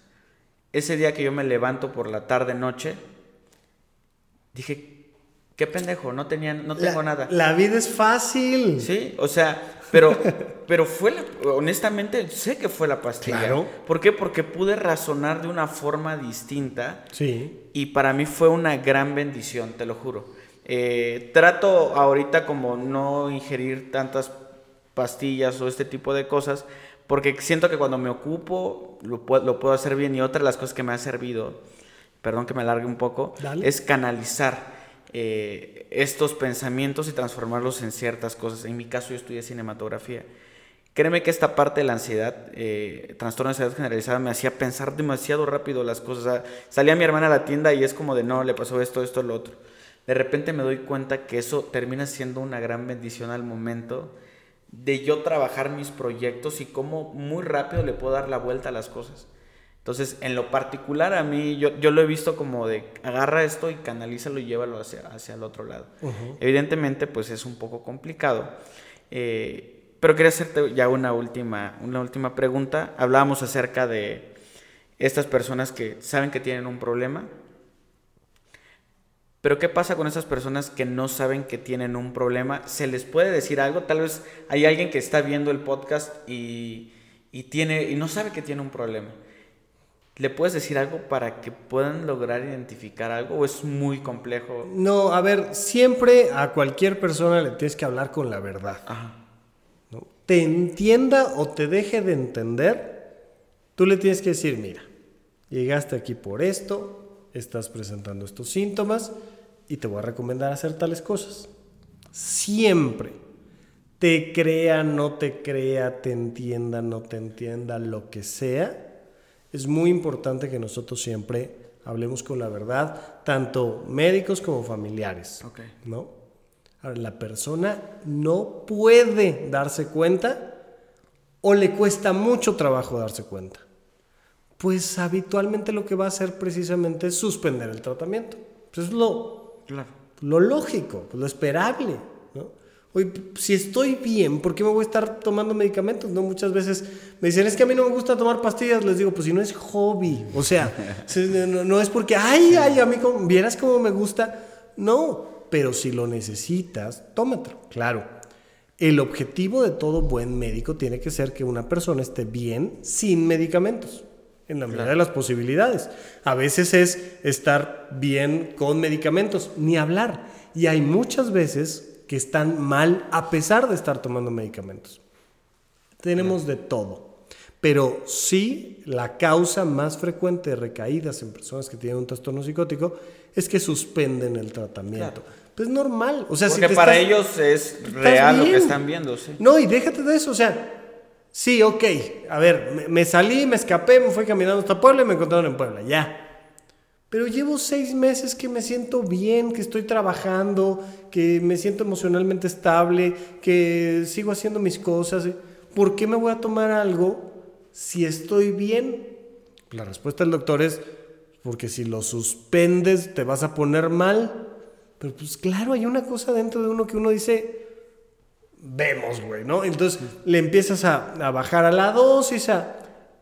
Ese día que yo me levanto por la tarde noche, dije, qué pendejo, no tenía, no tengo nada. La vida es fácil. Sí, o sea, pero, pero fue, la, honestamente, sé que fue la pastilla. Claro. ¿Por qué? Porque pude razonar de una forma distinta. Sí. Y para mí fue una gran bendición, te lo juro. Eh, trato ahorita como no ingerir tantas pastillas o este tipo de cosas, porque siento que cuando me ocupo lo puedo, lo puedo hacer bien. Y otra de las cosas que me ha servido, perdón que me alargue un poco, Dale. es canalizar. Eh, estos pensamientos y transformarlos en ciertas cosas. En mi caso yo estudié cinematografía. Créeme que esta parte de la ansiedad, eh, trastorno de ansiedad generalizada, me hacía pensar demasiado rápido las cosas. O sea, salía mi hermana a la tienda y es como de no, le pasó esto, esto, lo otro. De repente me doy cuenta que eso termina siendo una gran bendición al momento de yo trabajar mis proyectos y cómo muy rápido le puedo dar la vuelta a las cosas. Entonces, en lo particular a mí, yo, yo lo he visto como de agarra esto y canalízalo y llévalo hacia, hacia el otro lado. Evidentemente, pues es un poco complicado. Eh, pero quería hacerte ya una última, una última pregunta. Hablábamos acerca de estas personas que saben que tienen un problema. Pero ¿qué pasa con esas personas que no saben que tienen un problema? ¿Se les puede decir algo? Tal vez hay alguien que está viendo el podcast y, y tiene, y no sabe que tiene un problema. ¿Le puedes decir algo para que puedan lograr identificar algo o es muy complejo? No, a ver, siempre a cualquier persona le tienes que hablar con la verdad. Ajá. ¿no? Te entienda o te deje de entender, tú le tienes que decir, mira, llegaste aquí por esto, estás presentando estos síntomas y te voy a recomendar hacer tales cosas. Siempre. Te crea, no te crea, te entienda, no te entienda, lo que sea es muy importante que nosotros siempre hablemos con la verdad, tanto médicos como familiares. Ok. ¿no? Ahora, la persona no puede darse cuenta o le cuesta mucho trabajo darse cuenta. Pues habitualmente lo que va a hacer precisamente es suspender el tratamiento. Pues es lo, Claro. lo lógico, lo esperable. ¿no? Oye, si estoy bien, ¿por qué me voy a estar tomando medicamentos? No, muchas veces me dicen, es que a mí no me gusta tomar pastillas. Les digo, pues si no es hobby. O sea, *laughs* no, no es porque, ay, ay, a mí cómo- vieras cómo me gusta. No, pero si lo necesitas, tómatelo. Claro. El objetivo de todo buen médico tiene que ser que una persona esté bien sin medicamentos, en la medida de las posibilidades. A veces es estar bien con medicamentos, ni hablar. Y hay muchas veces que están mal a pesar de estar tomando medicamentos. Tenemos de todo. Pero sí, la causa más frecuente de recaídas en personas que tienen un trastorno psicótico es que suspenden el tratamiento. Pues es normal. O sea, si Porque te para estás- ellos es real lo que están viendo, sí. No, y déjate de eso, o sea, sí, ok, a ver, me, salí, me escapé, me fui caminando hasta Puebla y me encontraron en Puebla, ya. Pero llevo seis meses que me siento bien, que estoy trabajando, que me siento emocionalmente estable, que sigo haciendo mis cosas. ¿Por qué me voy a tomar algo si estoy bien? La respuesta del doctor es, porque si lo suspendes te vas a poner mal. Pero pues claro, hay una cosa dentro de uno que uno dice, vemos, güey, ¿no? Entonces le empiezas a, a bajar a la dosis a,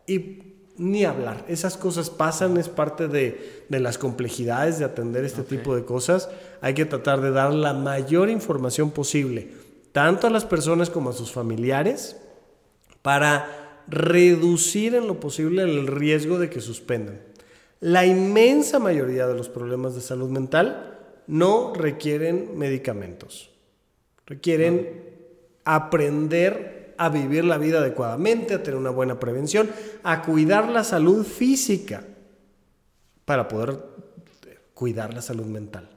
y ni hablar. Esas cosas pasan, es parte de, de las complejidades de atender este tipo de cosas. Hay que tratar de dar la mayor información posible, tanto a las personas como a sus familiares, para reducir en lo posible el riesgo de que suspendan. La inmensa mayoría de los problemas de salud mental no requieren medicamentos. Requieren aprender a vivir la vida adecuadamente, a tener una buena prevención, a cuidar la salud física para poder cuidar la salud mental.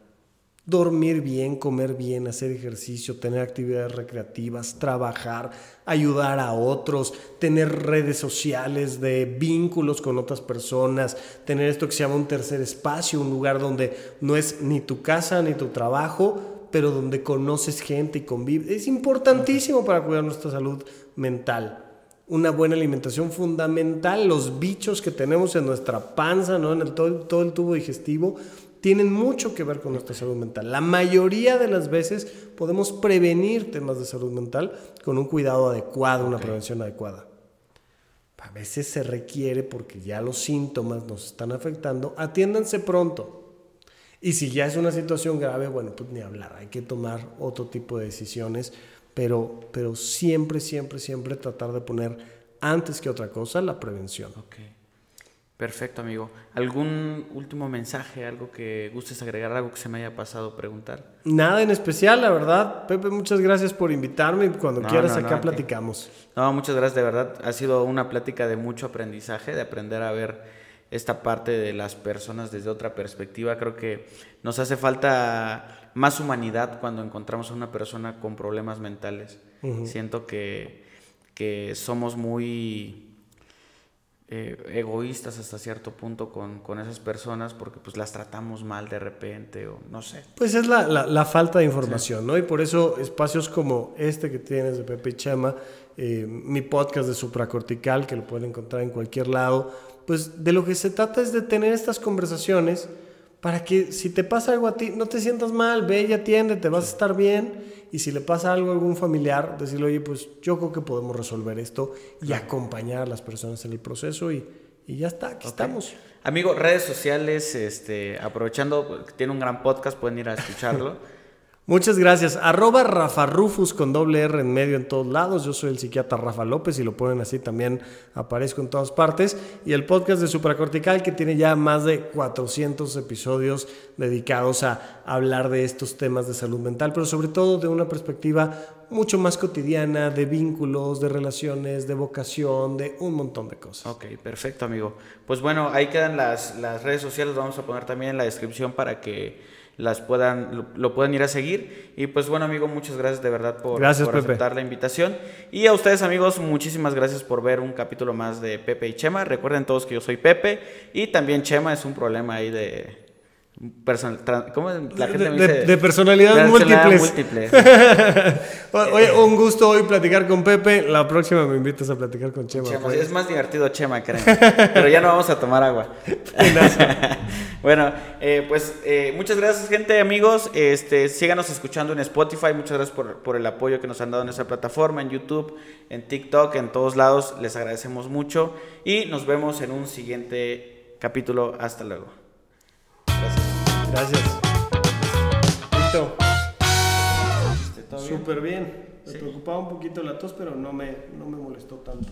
dormir bien, comer bien, hacer ejercicio, tener actividades recreativas, trabajar, ayudar a otros, tener redes sociales de vínculos con otras personas, tener esto que se llama un tercer espacio, un lugar donde no es ni tu casa ni tu trabajo, pero donde conoces gente y convives. Es importantísimo para cuidar nuestra salud mental. Una buena alimentación fundamental, los bichos que tenemos en nuestra panza, ¿no? en el, todo, todo el tubo digestivo, tienen mucho que ver con nuestra salud mental. La mayoría de las veces podemos prevenir temas de salud mental con un cuidado adecuado, una prevención adecuada. A veces se requiere, porque ya los síntomas nos están afectando, atiéndanse pronto. Y si ya es una situación grave, bueno, pues ni hablar, hay que tomar otro tipo de decisiones, pero, pero siempre, siempre, siempre tratar de poner antes que otra cosa la prevención. Okay. Perfecto, amigo. ¿Algún último mensaje, algo que gustes agregar, algo que se me haya pasado preguntar? Nada en especial, la verdad. Pepe, muchas gracias por invitarme. Cuando quieras acá platicamos. No, muchas gracias, de verdad. Ha sido una plática de mucho aprendizaje, de aprender a ver esta parte de las personas desde otra perspectiva. Creo que nos hace falta más humanidad cuando encontramos a una persona con problemas mentales. Siento que, que somos muy eh, egoístas hasta cierto punto con, con, esas personas porque pues las tratamos mal de repente o no sé. Pues es la, la, falta de información, ¿no? Y por eso espacios como este que tienes de Pepe y Chema, eh, mi podcast de supracortical, que lo pueden encontrar en cualquier lado, pues de lo que se trata es de tener estas conversaciones para que si te pasa algo a ti, no te sientas mal, ve y atiende, te vas a estar bien. Y si le pasa algo a algún familiar, decirle, oye, pues yo creo que podemos resolver esto y acompañar a las personas en el proceso y, y ya está, aquí estamos. Amigo, redes sociales, este, aprovechando, tiene un gran podcast, pueden ir a escucharlo. *laughs* Muchas gracias. Arroba Rafa Rufus con doble R en medio en todos lados. Yo soy el psiquiatra Rafa López y lo ponen así también aparezco en todas partes. Y el podcast de Supracortical que tiene ya más de 400 episodios dedicados a hablar de estos temas de salud mental, pero sobre todo de una perspectiva mucho más cotidiana, de vínculos, de relaciones, de vocación, de un montón de cosas. Ok, perfecto amigo. Pues bueno, ahí quedan las, las redes sociales, vamos a poner también en la descripción para que las puedan, lo, puedan ir a seguir. Y pues bueno, amigo, muchas gracias de verdad por, aceptar la invitación. Y a ustedes, amigos, muchísimas gracias por ver un capítulo más de Pepe y Chema. Recuerden todos que yo soy Pepe y también Chema es un problema ahí de, ¿cómo la gente de, dice? De, personalidades múltiples. *laughs* *laughs* Oye, un gusto hoy platicar con Pepe. La próxima me invitas a platicar con Chema. Chema es más divertido Chema, creen. *laughs* Pero ya no vamos a tomar agua. bueno, eh, pues eh, muchas gracias, gente, amigos. Este, síganos escuchando en Spotify. Muchas gracias por, por el apoyo que nos han dado en esa plataforma, en YouTube, en TikTok, en todos lados. Les agradecemos mucho. Y nos vemos en un siguiente capítulo. Hasta luego. Gracias. Listo. Súper bien. Me preocupaba un poquito la tos, pero no me, no me molestó tanto.